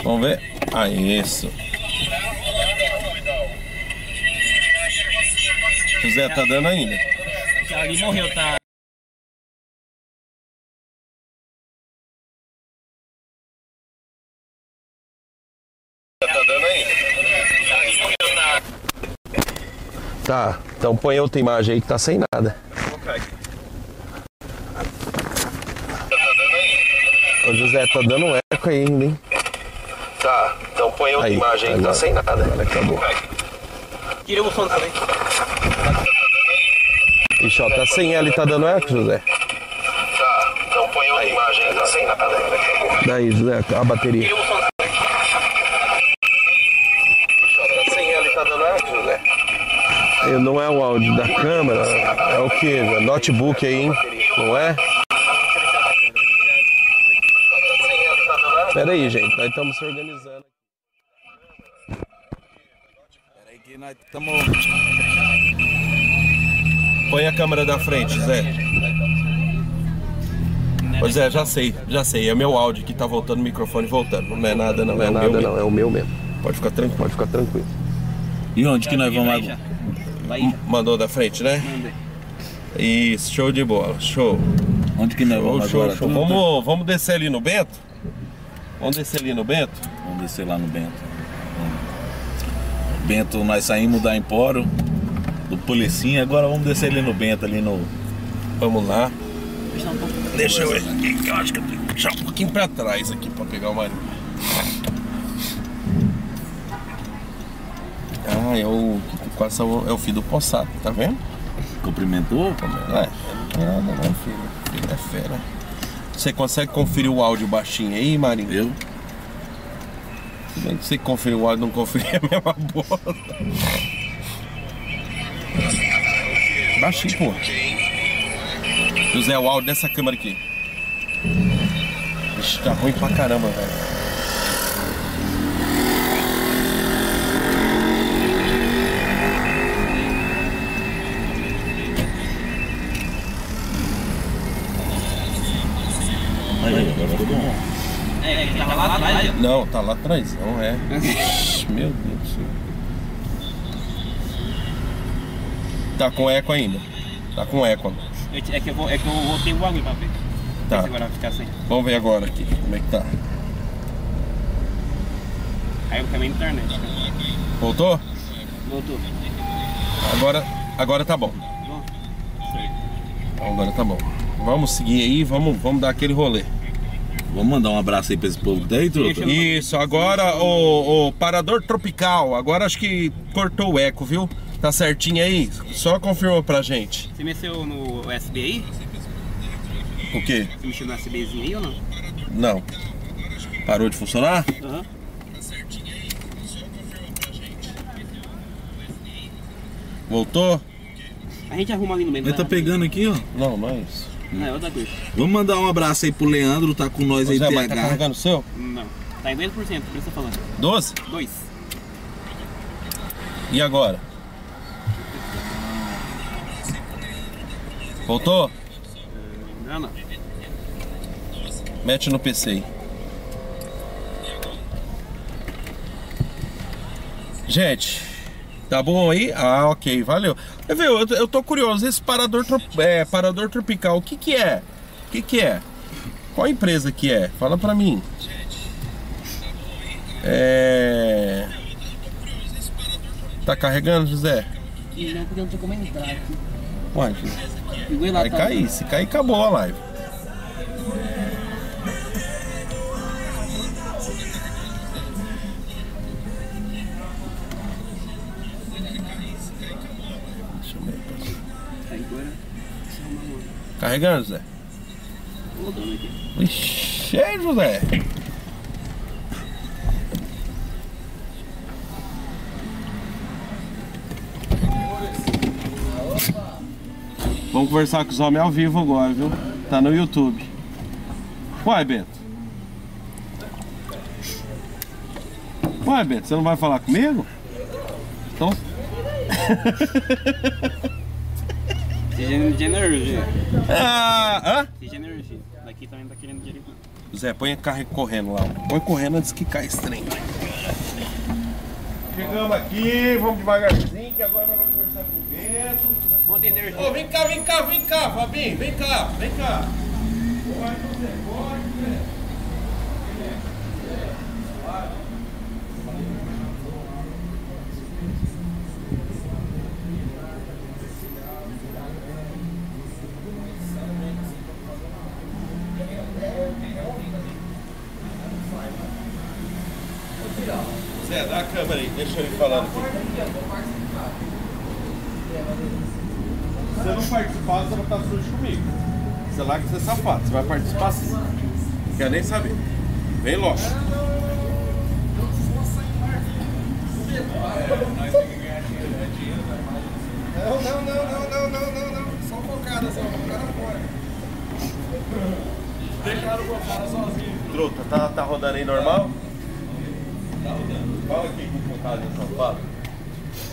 Vamos ver. Ah, isso. José, tá dando ainda. Ali morreu, tá? Tá, então põe outra imagem aí que tá sem nada. Ô José, tá dando um eco aí ainda, hein? Tá, então põe outra imagem aí que tá sem nada. Agora acabou. Tira o som também. Ixi, ó, tá sem e tá dando eco, José? Tá, então põe outra imagem aí, tá sem nada. Daí, José, a bateria. Tá sem ela dando eco, José? Não é o áudio da câmera, é o que? Notebook aí, hein? Não é? Pera aí, gente, nós estamos se organizando. Põe a câmera da frente, Zé. Ô Zé, já sei, já sei. É meu áudio que tá voltando, o microfone voltando. Não é nada, não. Não é o nada, não, mesmo. é o meu mesmo. Pode ficar tranquilo. Pode ficar tranquilo. E onde que nós vamos agora? M- Mandou da frente, né? Isso, show de bola, show. Onde que nós Show, vamos show, agora? show. Vamos, vamos descer ali no Bento? Vamos descer ali no Bento? Vamos descer lá no Bento. Bento, nós saímos da Empório, do Policinha, agora vamos descer ali no Bento, ali no. Vamos lá. Deixa eu ver aqui, que eu acho que eu tenho que puxar um pouquinho pra trás aqui pra pegar o marinho. Ah, é o. Quase é o filho do Possato, tá vendo? Cumprimentou? É, não nada não, filho. Filho é fera. Você consegue conferir o áudio baixinho aí, Marinho? Eu? Se bem que você conferir o áudio não conferir é a mesma bosta. Baixinho, pô. José, o áudio dessa câmera aqui. Ixi, tá ruim pra caramba, velho. Aí, agora ficou bom. É, tava lá atrás. Não, tá lá atrás, não é. Meu Deus do céu. Tá com eco ainda. Tá com eco agora. É que eu vou, é que eu voltei o bagulho pra ver. Tá. Se agora vai ficar sem. Vamos ver agora aqui como é que tá. Aí eu caminho na internet. Voltou? Voltou. Agora, agora tá bom. Agora tá bom. Vamos seguir aí, vamos, vamos dar aquele rolê. Vamos mandar um abraço aí pra esse povo que tá aí, truta? Isso, agora o, o parador tropical. Agora acho que cortou o eco, viu? Tá certinho aí? Só confirma pra gente. Você mexeu no USB aí? O quê? Você mexeu no USBzinho aí ou não? Não. Parou de funcionar? Aham. Voltou? A gente arruma ali no meio. Ele tá pegando aqui, ó. Não, não é isso. Não, é outra coisa. Vamos mandar um abraço aí pro Leandro, tá com nós aí, Zé, mas TH. tá carregando o seu? Não. Tá em 2%, por isso que eu tô falando. 12? 2. E agora? Voltou? Não, não. Mete no PC aí. Gente, tá bom aí? Ah, ok, valeu. Ver, eu, eu tô curioso, esse parador, é, parador tropical, o que que é? O que que é? Qual empresa que é? Fala pra mim. É... Tá carregando, José? Não, porque eu não tô como entrar aqui. Uai, Igual lá Vai cair, se cair acabou a live. Carregando, Zé. Ixi, é, José. Opa! Vamos conversar com os homens ao vivo agora, viu? Tá no YouTube. Uai, Beto. Uai, Beto, você não vai falar comigo? Então. De energia. Ah, hã? De energia. Daqui também tá querendo direito. Zé, põe o carro correndo lá. Põe correndo antes que caia esse trem. Chegamos aqui, vamos devagarzinho, que agora nós vamos conversar com o Beto. Conta energia. Ô, vem cá, vem cá, vem cá, Fabinho, vem cá, vem cá. Vai, José, pode, Zé. Zé, dá a câmera aí, deixa eu ir falando aqui. Se você não participar, você vai estar sujo comigo. Sei lá que você é safado, você vai participar sim. Não quer nem saber. Vem logo. Não, não, não, não, não, não, não, não. Só focada, só focada fora. Deixaram o focada sozinho. Truta, tá, tá rodando aí normal? Tá rodando. Fala aqui com o focado em São Paulo.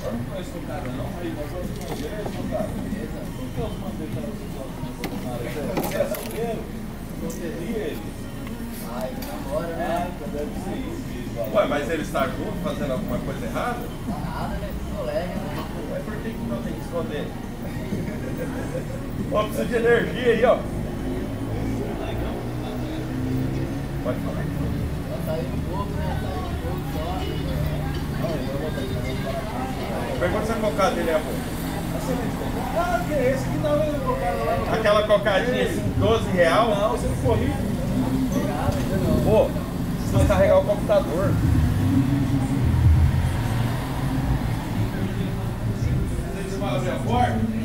Não é focada não, aí nós vamos fazer focada. Que os mandei para Você é solteiro? Você ele? Ai, namora, né? Deve ser isso. Ué, mas ele está junto fazendo alguma coisa errada? Nada, né? Colega, né? Mas por que, que não tem que esconder? Ó, precisa de energia aí, ó. Pode falar. Saiu um pouco, né? Saiu um pouco só. Pergunta se a cocada dele é boa. Ah, que é esse que tava no cocada lá. Aquela cocadinha assim, 12 real? Não, você não corri. Pô, precisa carregar o computador. Você vai abrir a porta?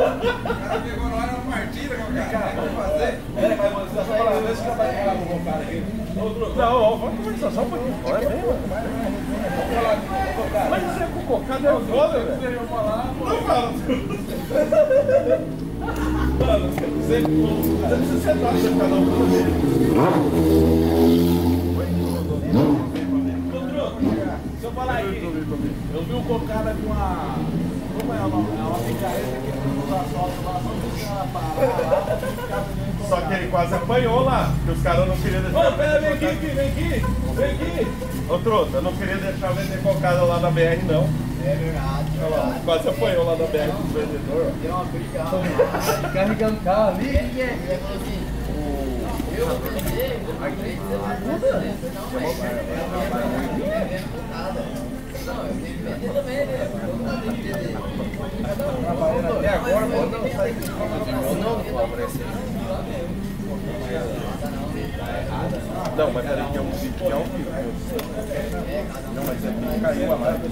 Cara pegou na hora uma partida, cara. Pode fazer? É, mas tá falando, deixa eu trabalhar com o cara aqui. Não, vamos conversar só um pouquinho. Mano. Mas você é com o é foda, velho. Não fala. Mano, você você sentar no seu canal Deixa eu falar aí. Eu vi um cocada de uma. Como é o nome? É uma picareta que só que ele quase apanhou lá, porque os caras não queriam deixar. Ô, pera, vem aqui, aqui, vem aqui, vem aqui. Ô, Trota, eu não queria deixar vender cocada lá na BR, não. É verdade, Olha lá, quase apanhou lá na BR com os vendedores. Deu uma briga lá. Carregando o carro ali. Ele falou assim, eu vou vender, eu vou vender, você vai vender. Não, mas até agora, não sai de não, aparecer. Não, mas peraí, que é um vídeo que é um vídeo. Não, mas é que caiu a live.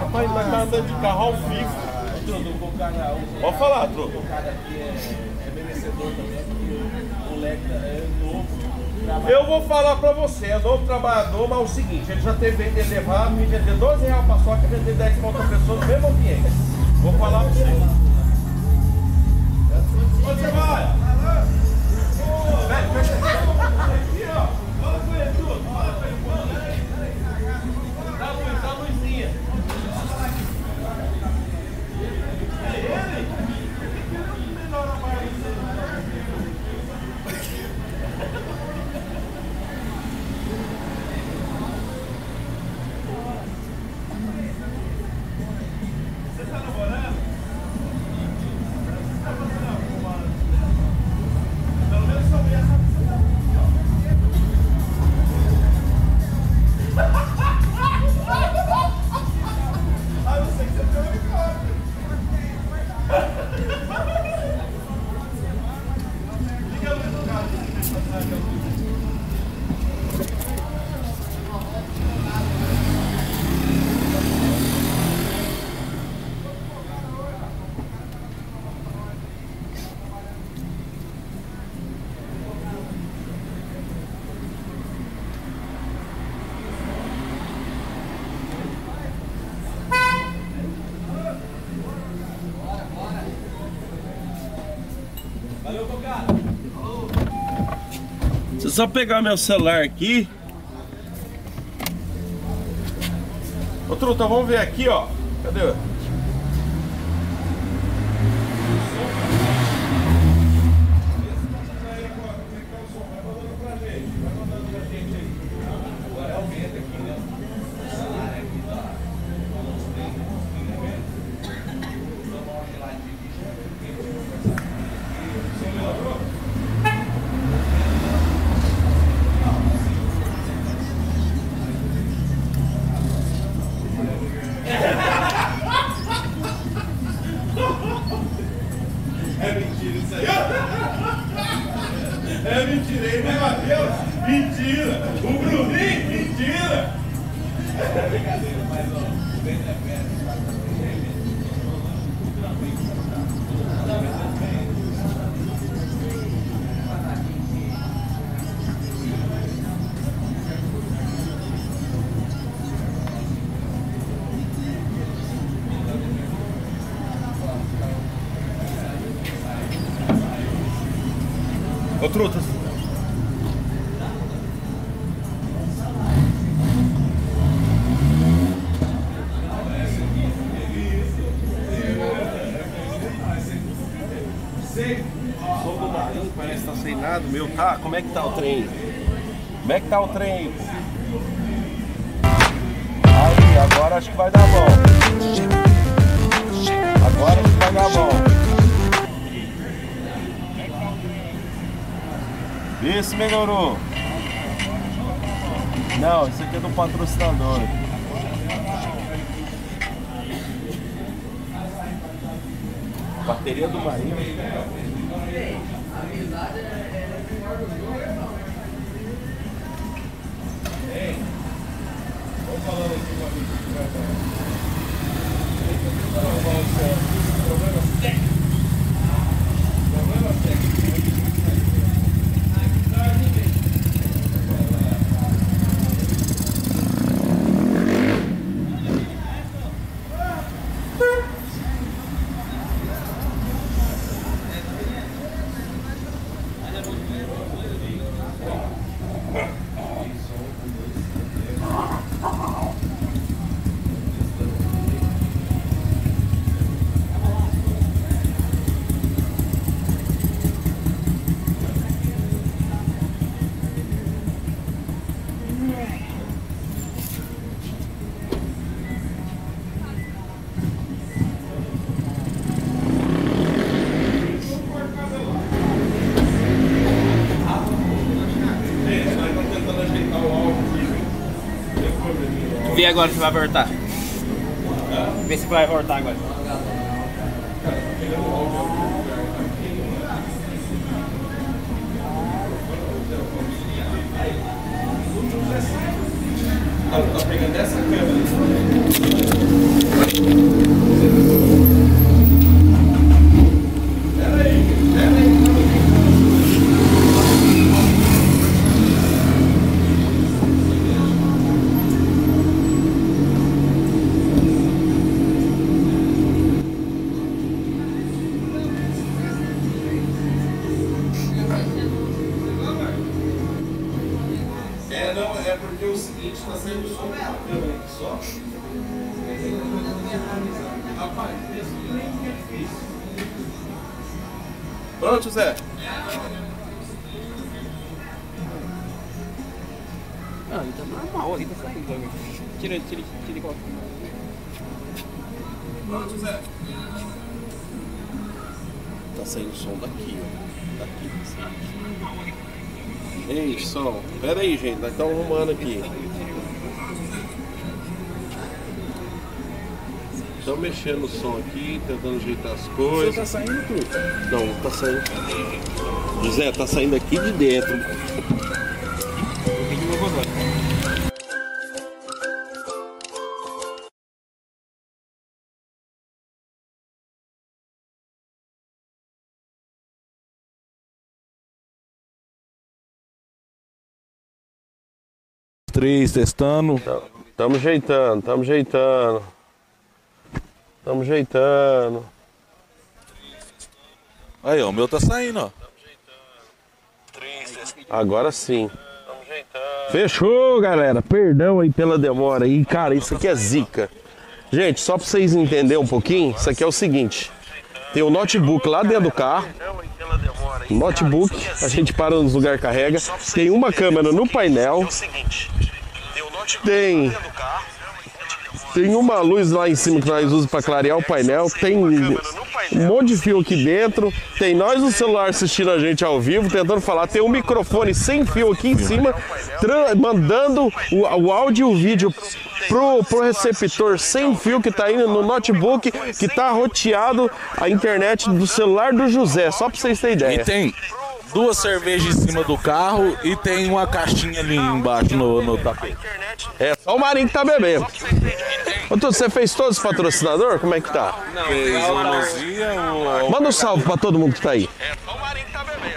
Rapaz, mas tá andando de carro ao vivo. Pode falar, Truco. O cara aqui é, é merecedor também, porque o moleque é novo. Eu vou falar pra você, é novo trabalhador, mas é o seguinte, ele já teve de levar, me vender 12 reais pra soca, vender 10 pra outra pessoa no mesmo ambiente. Vou falar pra você. Onde você vai? Só pegar meu celular aqui. Ô, Truta, vamos ver aqui, ó. Cadê? Como é que tá o trem? Como é que tá o trem aí, agora acho que vai dar bom. Agora acho que vai dar bom. Se melhorou. Não, isso aqui é do patrocinador. Bateria do Marinho. すごい。Agora se vai voltar. Vê se vai voltar agora. Tá pegando essa câmera. Zé? Ah, ele tá normal ali, tá saindo. Tira, tira, tira igual. Pronto, Zé? Tá saindo som daqui, ó. Daqui, assim. Ei, som. Pera aí, gente, nós estamos arrumando aqui. Estamos mexendo no som aqui, tentando ajeitar as coisas. Você tá saindo tudo? Não, tá saindo. José, tá saindo aqui de dentro. Três, testando. Tamo ajeitando, tamo ajeitando. Tamo ajeitando. Aí, ó, o meu tá saindo, ó. Agora sim. Fechou, galera. Perdão aí pela demora aí. Cara, isso aqui é zica. Gente, só pra vocês entenderem um pouquinho, isso aqui é o seguinte. Tem o notebook lá dentro do carro. Notebook, a gente para nos lugares carrega. Tem uma câmera no painel. Tem tem uma luz lá em cima que nós usamos para clarear o painel. Tem um monte de fio aqui dentro. Tem nós no celular assistindo a gente ao vivo, tentando falar. Tem um microfone sem fio aqui em cima, mandando o, o áudio e o vídeo pro, pro receptor sem fio que tá indo no notebook, que tá roteado a internet do celular do José, só pra vocês terem ideia. E tem duas cervejas em cima do carro e tem uma caixinha ali embaixo no, no tapete. É só o Marinho que tá bebendo. Ô, Tuto, você fez todos os patrocinadores? Como é que tá? Fez o Luzia, o... Manda um salve pra todo mundo que tá aí.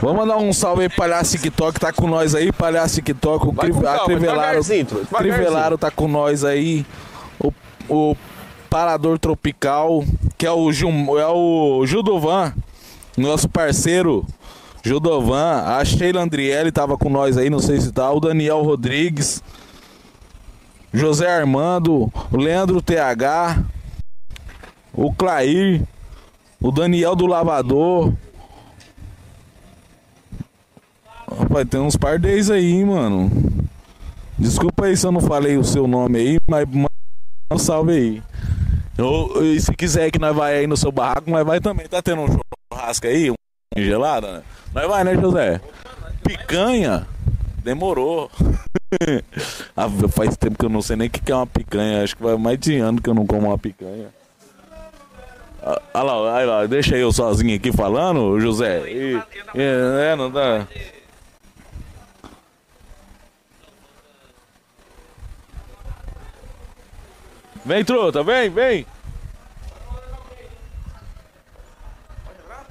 Vamos mandar um salve aí, Palhaço TikTok, tá com nós aí, Palhaço TikTok, o Vai com calma, Crivelaro, devagarzinho. Crivelaro tá com nós aí, o, o Parador Tropical, que é o, Gil, é o Judovan, nosso parceiro, Judovan, a Sheila Andriele tava com nós aí, não sei se tá, o Daniel Rodrigues, José Armando, o Leandro TH, o Clair, o Daniel do Lavador, Rapaz, tem uns pardês aí, hein, mano. Desculpa aí se eu não falei o seu nome aí, mas manda um salve aí. Eu- e se quiser que nós vai aí no seu barraco, nós vai também. Tá tendo um churrasco aí, gelado, né? Nós vai, né, José? Picanha? Demorou. Ah, Faz tempo que eu não sei nem o que é uma picanha. Acho que vai mais de ano que eu não como uma picanha. Ah, Olha lá, olha lá, deixa eu sozinho aqui falando, José. E- é, é, não dá. Vem, truta, vem, vem.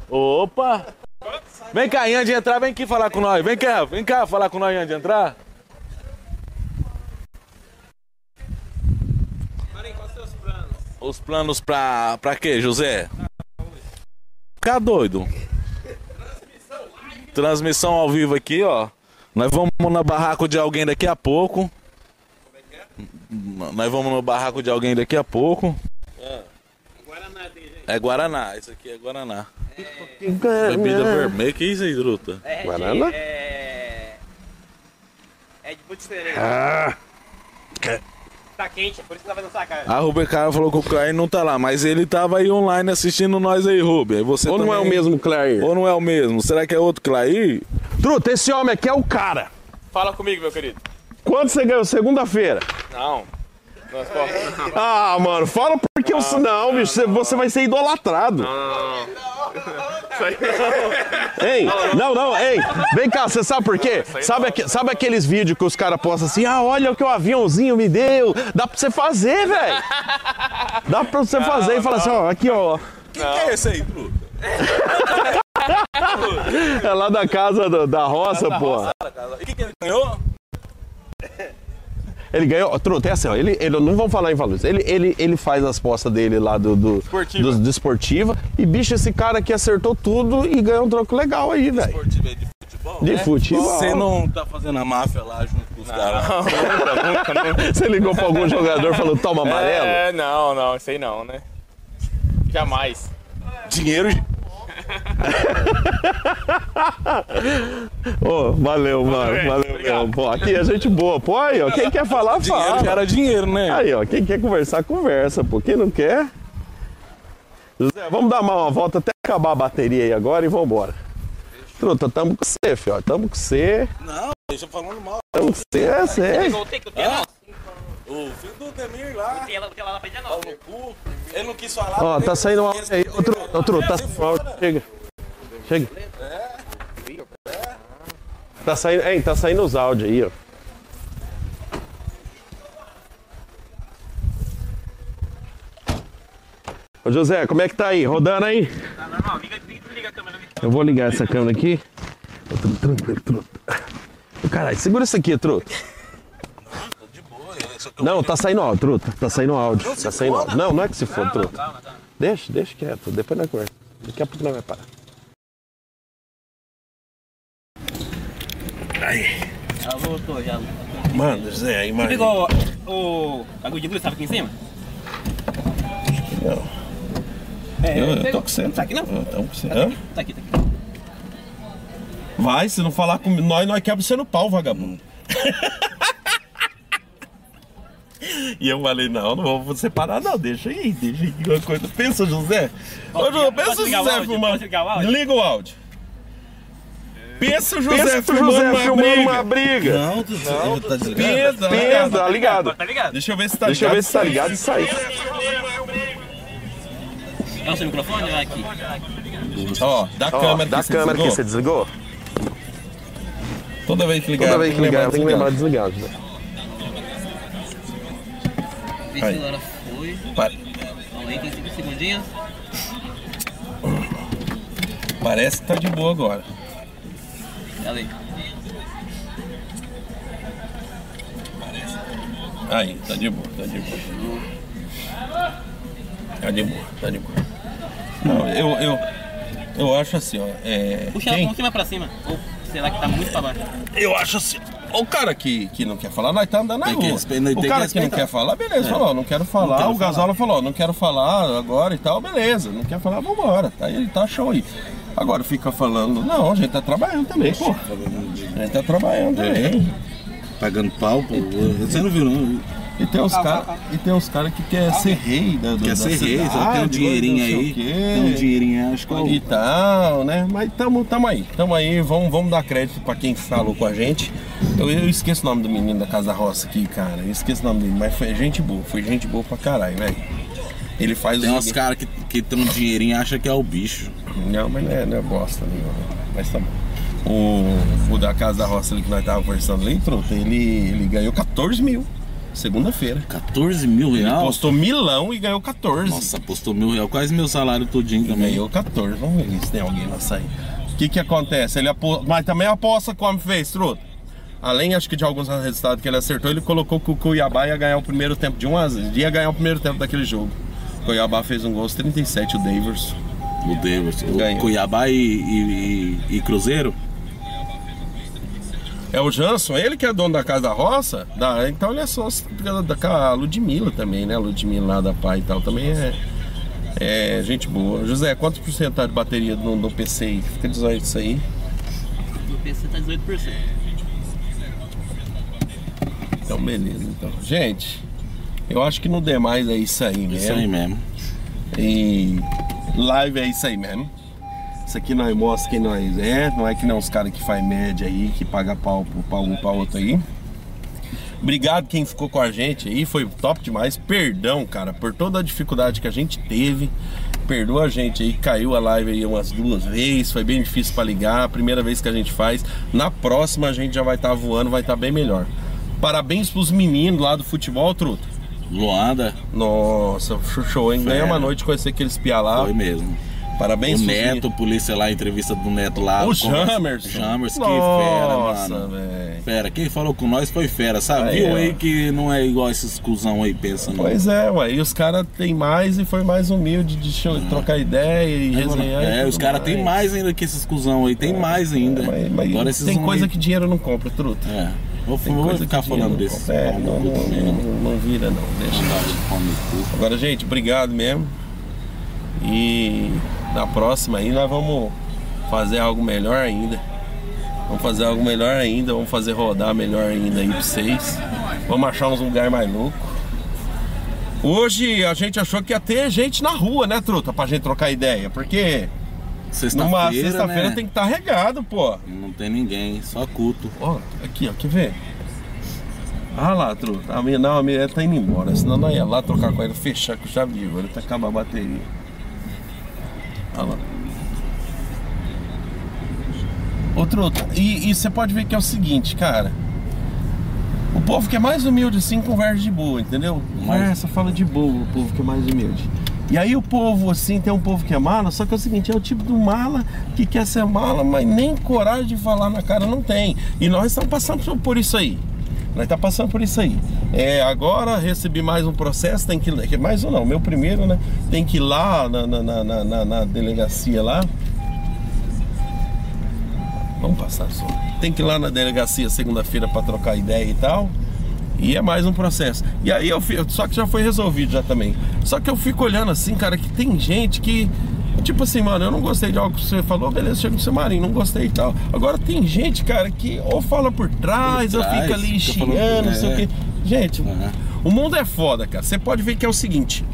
Opa! Vem cá, antes de entrar, vem aqui falar com nós. Vem cá, vem cá falar com nós antes de entrar. Os planos pra, pra quê, José? Ficar doido. Transmissão ao vivo aqui, ó. Nós vamos na barraco de alguém daqui a pouco. Nós vamos no barraco de alguém daqui a pouco. É Guaraná, isso aqui é Guaraná. Bebida vermelha, que isso aí, truta? Guaraná? É. É de muito diferente. Ah. Tá quente, é por isso que tá fazendo essa cara. A Ruben cara falou que o Clair não tá lá, mas ele tava aí online assistindo nós aí, Ruben. Aí Você Ou não é o mesmo Clair? Ou não é o mesmo? Será que é outro Clair? Truta, esse homem aqui é o cara. Fala comigo, meu querido. Quanto você ganhou segunda-feira? Não. Ah, mano, fala porque eu. Não, bicho, você- você vai ser idolatrado. Não, não, não. Hein? Não, não, hein? Vem cá, você sabe por quê? Sabe, aque- sabe aqueles vídeos que os caras postam assim? Ah, olha o que o aviãozinho me deu. Dá pra você fazer, velho. Dá pra você fazer e falar assim, ó, aqui, ó. Quem que é esse aí, truta? É lá da casa do- da roça, pô. E o que, que ele ganhou? Ele ganhou. Truta, é assim, ó. Ele, ele, não vamos falar em valores. Ele, ele, ele faz as postas dele lá do, do, Esportiva. do, do esportiva. E, bicho, esse cara aqui acertou tudo e ganhou um troco legal aí, velho. Esportivo aí de futebol? De É? futebol. Você não tá fazendo a máfia lá junto com os caras? nunca, nunca, nunca. Você ligou pra algum jogador e falou, toma amarelo? É, não, não, isso aí não, né? Jamais. Dinheiro. Ô, valeu, mano. Valeu, mesmo. Pô, aqui é gente boa. Pô, aí, ó. Quem quer falar, Dinheiro fala. dinheiro, né? Aí, ó. Quem quer conversar, conversa, pô. Quem não quer. José, vamos dar uma volta até acabar a bateria aí agora e vambora. Truta, tamo com você, fio. Tamo com você. Não, deixa falando mal. Tamo com você, é sério. Voltei que o tela. O filho do Demir lá. O tela, o tela lá pra 19. Pau no cu. Ele não quis falar. Ó, tá saindo um áudio aí. Outro, outro, tá saindo um áudio. Chega. Chega. Tá saindo, hein, tá saindo os áudios aí, ó. Ô José, como é que tá aí? Rodando aí? Tá normal, liga, liga, liga a câmera. Eu vou ligar essa câmera aqui. Ô, tru- Tranquilo, truta. Ô, Caralho, segura isso aqui, truta. Não, tá saindo áudio, truta. Tá saindo áudio. Tá saindo áudio. Não, não é que se for, truta. Deixa, deixa quieto. Depois na conversa. Daqui a pouco não vai parar. Aí. Já voltou, já. Mano, Zé, a. Tipo você pegou o bagulho de luz estava aqui em cima? Não. É, eu, eu tô com você. Não tá aqui não? Eu tô com você. Tá aqui, tá aqui. Tá aqui. Vai, se não falar com nós, nós quebra você no pau, vagabundo. E eu falei, não, não vou separar não, deixa aí, deixa aí uma coisa. Pensa, José. Ô, José, pensa o José áudio? filmando. Posso ligar o áudio? Liga o áudio. Pensa o José Pensa filmando, José uma, filmando briga. uma briga. Não, Não, tá desligado. Pensa, pensa, tá ligado. Tá ligado? Deixa eu ver se tá Deixa eu ligado. ver se tá ligado e sai. É o seu microfone é aqui? Ó, da Ó, câmera da que você câmera que você desligou. Toda vez que ligar, Toda vez que ligar, tem que lembrar de desligar. Agora foi. Pa- Vamos aí, tem 5 segundinhos. Parece que tá de boa agora. Olha aí. Aí, tá de boa, tá de boa. Tá de boa, tá de boa. Não, eu, eu, eu acho assim, ó. É, Puxa quem- um pouquinho mais pra cima. Ou será que tá muito pra baixo? Eu acho assim. O cara que, que não quer falar, nós tá andando na Tem que rua. tem o que cara que não respeitar. quer falar, beleza, É. falou, não quero falar. Não quero o Gasola falou, não quero falar agora e tal, beleza. Não quer falar, vambora. Tá, aí, tá show aí. Agora fica falando, não, a gente tá trabalhando também, pô. A gente tá trabalhando também. Pagando pau, pô. Você não viu, não? E tem uns caras e tem uns cara que quer ser rei da, Quer da ser rei, só cidade, tem um dinheirinho não sei aí. Tem um dinheirinho aí, acho que é o- E tal, né? Mas tamo, tamo aí, tamo aí, vamos, vamos dar crédito pra quem falou com a gente. Eu, eu esqueço o nome do menino da Casa Roça aqui, cara. Eu esqueço o nome dele, mas foi gente boa, foi gente boa pra caralho, velho. Ele faz Tem uns caras que, que tem um dinheirinho e acha que é o bicho. Não, mas não é, não é bosta nenhuma. Mas tá bom. O, o da Casa da Roça ali que nós tava conversando ali, truta, ele, ele ganhou 14 mil. Segunda-feira. 14 mil Ele reais? postou milão e ganhou 14. Nossa, postou mil reais. Quase meu salário todinho também. Ganhou 14. Vamos ver se tem alguém na saída. O que que acontece? Ele apo... Mas também aposta como fez, truta. Além, acho que de alguns resultados que ele acertou, ele colocou que o Cuiabá ia ganhar o primeiro tempo de 1 a 0. Ia ganhar o primeiro tempo daquele jogo. O Cuiabá fez um gol aos 37, o Davis. O Davis. O Ganhou. Cuiabá e, e- e- e Cruzeiro? É o Jansson, ele que é dono da Casa da Roça? Da, então ele é sócio da, da, Ludmilla também, né? Ludmilla lá da Pai e tal, também é, é gente boa. José, quantos por cento tá de bateria no, no PC aí? Fica 18 isso aí. No PC tá 18%. Então, beleza. Então. Gente, eu acho que no demais é isso aí mesmo. Isso aí mesmo. E live é isso aí mesmo. Isso aqui nós mostra quem nós é, não é que não os caras que faz média aí, que paga pau pro- pra um pra outro aí. Obrigado quem ficou com a gente aí, foi top demais. Perdão, cara, por toda a dificuldade que a gente teve. Perdoa a gente aí, caiu a live aí umas duas vezes, foi bem difícil pra ligar, primeira vez que a gente faz. Na próxima a gente já vai estar voando, vai estar bem melhor. Parabéns pros meninos lá do futebol, truta. Luanda. Nossa, show, hein? Ganhamos Fera. a noite conhecer aqueles pia lá. Foi mesmo. Parabéns O Neto, polícia lá, entrevista do Neto lá. O Jamerson. Jamerson, que Nossa, fera, mano. velho. Fera, quem falou com nós foi fera, sabe? Aí, Viu aí que não é igual esses cuzão aí pensam. não. Pois é, ué. E os caras têm mais e foi mais humilde de cho- trocar ideia e resenhar. e É, tudo os caras têm mais ainda que esses cuzão aí, tem mais ainda. Mas Agora esses tem coisa aí- que dinheiro não compra, truta. É. Vou, vou ficar falando compra. É, não, não, também, não. não, não vira não, deixa. Agora, gente, obrigado mesmo. E na próxima aí nós vamos fazer algo melhor ainda. Vamos fazer algo melhor ainda, vamos fazer rodar melhor ainda aí pra vocês. Vamos achar uns lugares mais loucos. Hoje a gente achou que ia ter gente na rua, né, truta? Pra gente trocar ideia, porque numa Sexta-feira, sexta-feira né? tem que estar regado, pô. Não tem ninguém, só culto. Ó, aqui, ó, quer ver? Ah lá, truta. A minha, não, a minha tá indo embora. Senão nós ia lá trocar com ela, fechar com chave de ouro, até acabar a bateria. Olha lá. Ô, truta, e, e você pode ver que é o seguinte, cara. O povo que é mais humilde assim conversa de boa, entendeu? Conversa, fala de boa, o povo que é mais humilde. E aí o povo, assim, tem um povo que é mala, só que é o seguinte, é o tipo do mala que quer ser mala, mas nem coragem de falar na cara não tem. E nós estamos passando por- isso aí. Nós estamos passando por isso aí. É, agora recebi mais um processo, tem que. Mais um não, meu primeiro, né? Tem que ir lá na, na, na, na- delegacia lá. Vamos passar só. Tem que ir lá na delegacia segunda-feira pra trocar ideia e tal. E é mais um processo. E aí eu fico, só que já foi resolvido já também. Só que eu fico olhando assim, cara, que tem gente que tipo assim, mano, eu não gostei de algo que você falou, beleza, chega no seu marinho, não gostei e tal. Agora tem gente, cara, que ou fala por trás, Por ou fica trás, ali fica falando- chiando, não sei o quê. Gente, o mundo é foda, cara. Você pode ver que é o seguinte,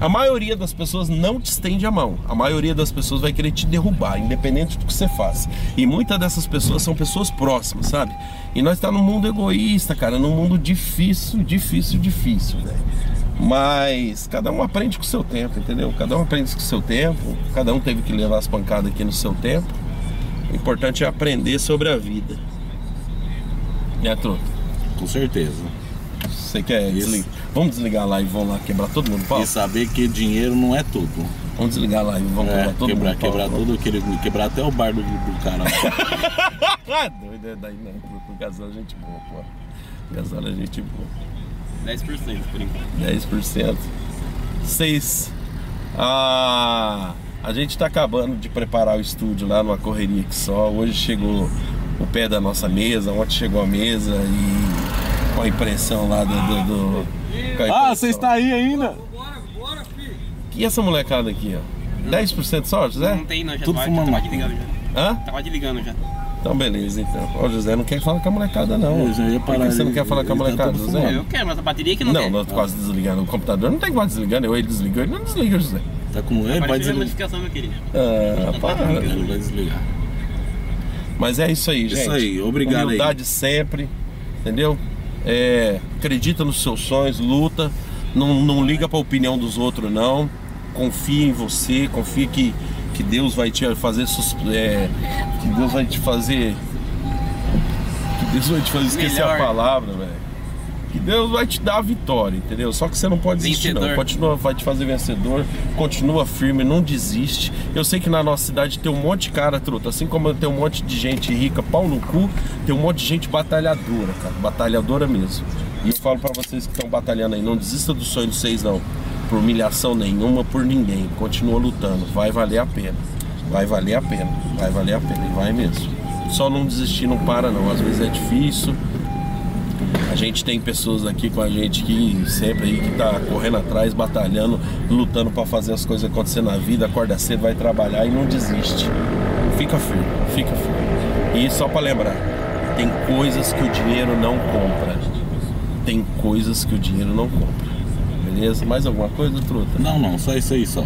a maioria das pessoas não te estende a mão. A maioria das pessoas vai querer te derrubar, independente do que você faça. E muitas dessas pessoas são pessoas próximas, sabe? E nós tá num mundo egoísta, cara, num mundo difícil, difícil, difícil, velho. Mas cada um aprende com o seu tempo, entendeu? Cada um aprende com o seu tempo, cada um teve que levar as pancadas aqui no seu tempo. O importante é aprender sobre a vida. Né, truta? Com certeza. Você quer desligar? Vamos desligar lá e vamos lá quebrar todo mundo pau? E saber que dinheiro não é tudo. Vamos desligar lá e vamos É, quebrar todo quebrar, mundo pau. quebrar tudo, querer- quebrar até o bar do, do cara. Doido, é daí não, truta. O Gasol é gente boa, pô. O Gasol é gente boa. 10% por enquanto. 10%. 6. Ah, a gente tá acabando de preparar o estúdio lá numa correria que só. Hoje chegou o pé da nossa mesa, ontem chegou a mesa e com a impressão lá do. do, do- Ah, você está aí ainda? E essa molecada aqui, ó? 10% só, José? Não tem, não, já Tudo tava, fumando tava desligando já. Hã? Tava desligando já. Então beleza, então. Ó, o José não quer falar com a molecada, não. Eu já ia Por que parar você não quer falar com a tá molecada, José? Eu quero, mas a bateria que não, Não, quer. nós quase desligando. O computador não tem quase desligando, eu ele desligou, ele não desliga, José. Tá com ele, a desligar. notificação, meu querido. Ah, para. Vai desligar. Mas é isso aí, gente. Isso aí, obrigado aí. Humildade sempre, entendeu? É, acredita nos seus sonhos, luta, não, não liga pra opinião dos outros, não. Confia em você, confia que, que Deus vai te fazer. é, que Deus vai te fazer. Que Deus vai te fazer esquecer Melhor. a palavra, velho. Que Deus vai te dar a vitória, entendeu? Só que você não pode desistir, não. Vencedor. Continua, vai te fazer vencedor, continua firme, não desiste. Eu sei que na nossa cidade tem um monte de cara, truta. Assim como tem um monte de gente rica, pau no cu, tem um monte de gente batalhadora, cara. Batalhadora mesmo. E eu falo pra vocês que estão batalhando aí, não desista do sonho de vocês, não. Por humilhação nenhuma, por ninguém. Continua lutando, vai valer a pena. Vai valer a pena, vai valer a pena, e vai mesmo. Só não desistir, não para não. Às vezes é difícil, a gente tem pessoas aqui com a gente que sempre aí que tá correndo atrás, batalhando, lutando para fazer as coisas acontecer na vida, acorda cedo, vai trabalhar e não desiste. Fica firme, fica firme. E só para lembrar, tem coisas que o dinheiro não compra. Tem coisas que o dinheiro não compra. Beleza? Mais alguma coisa, truta? Não, não, só isso aí só.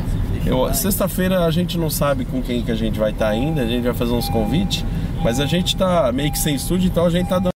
Sexta-feira a gente não sabe com quem que a gente vai estar ainda, a gente vai fazer uns convites, mas a gente tá meio que sem estúdio, então a gente tá dando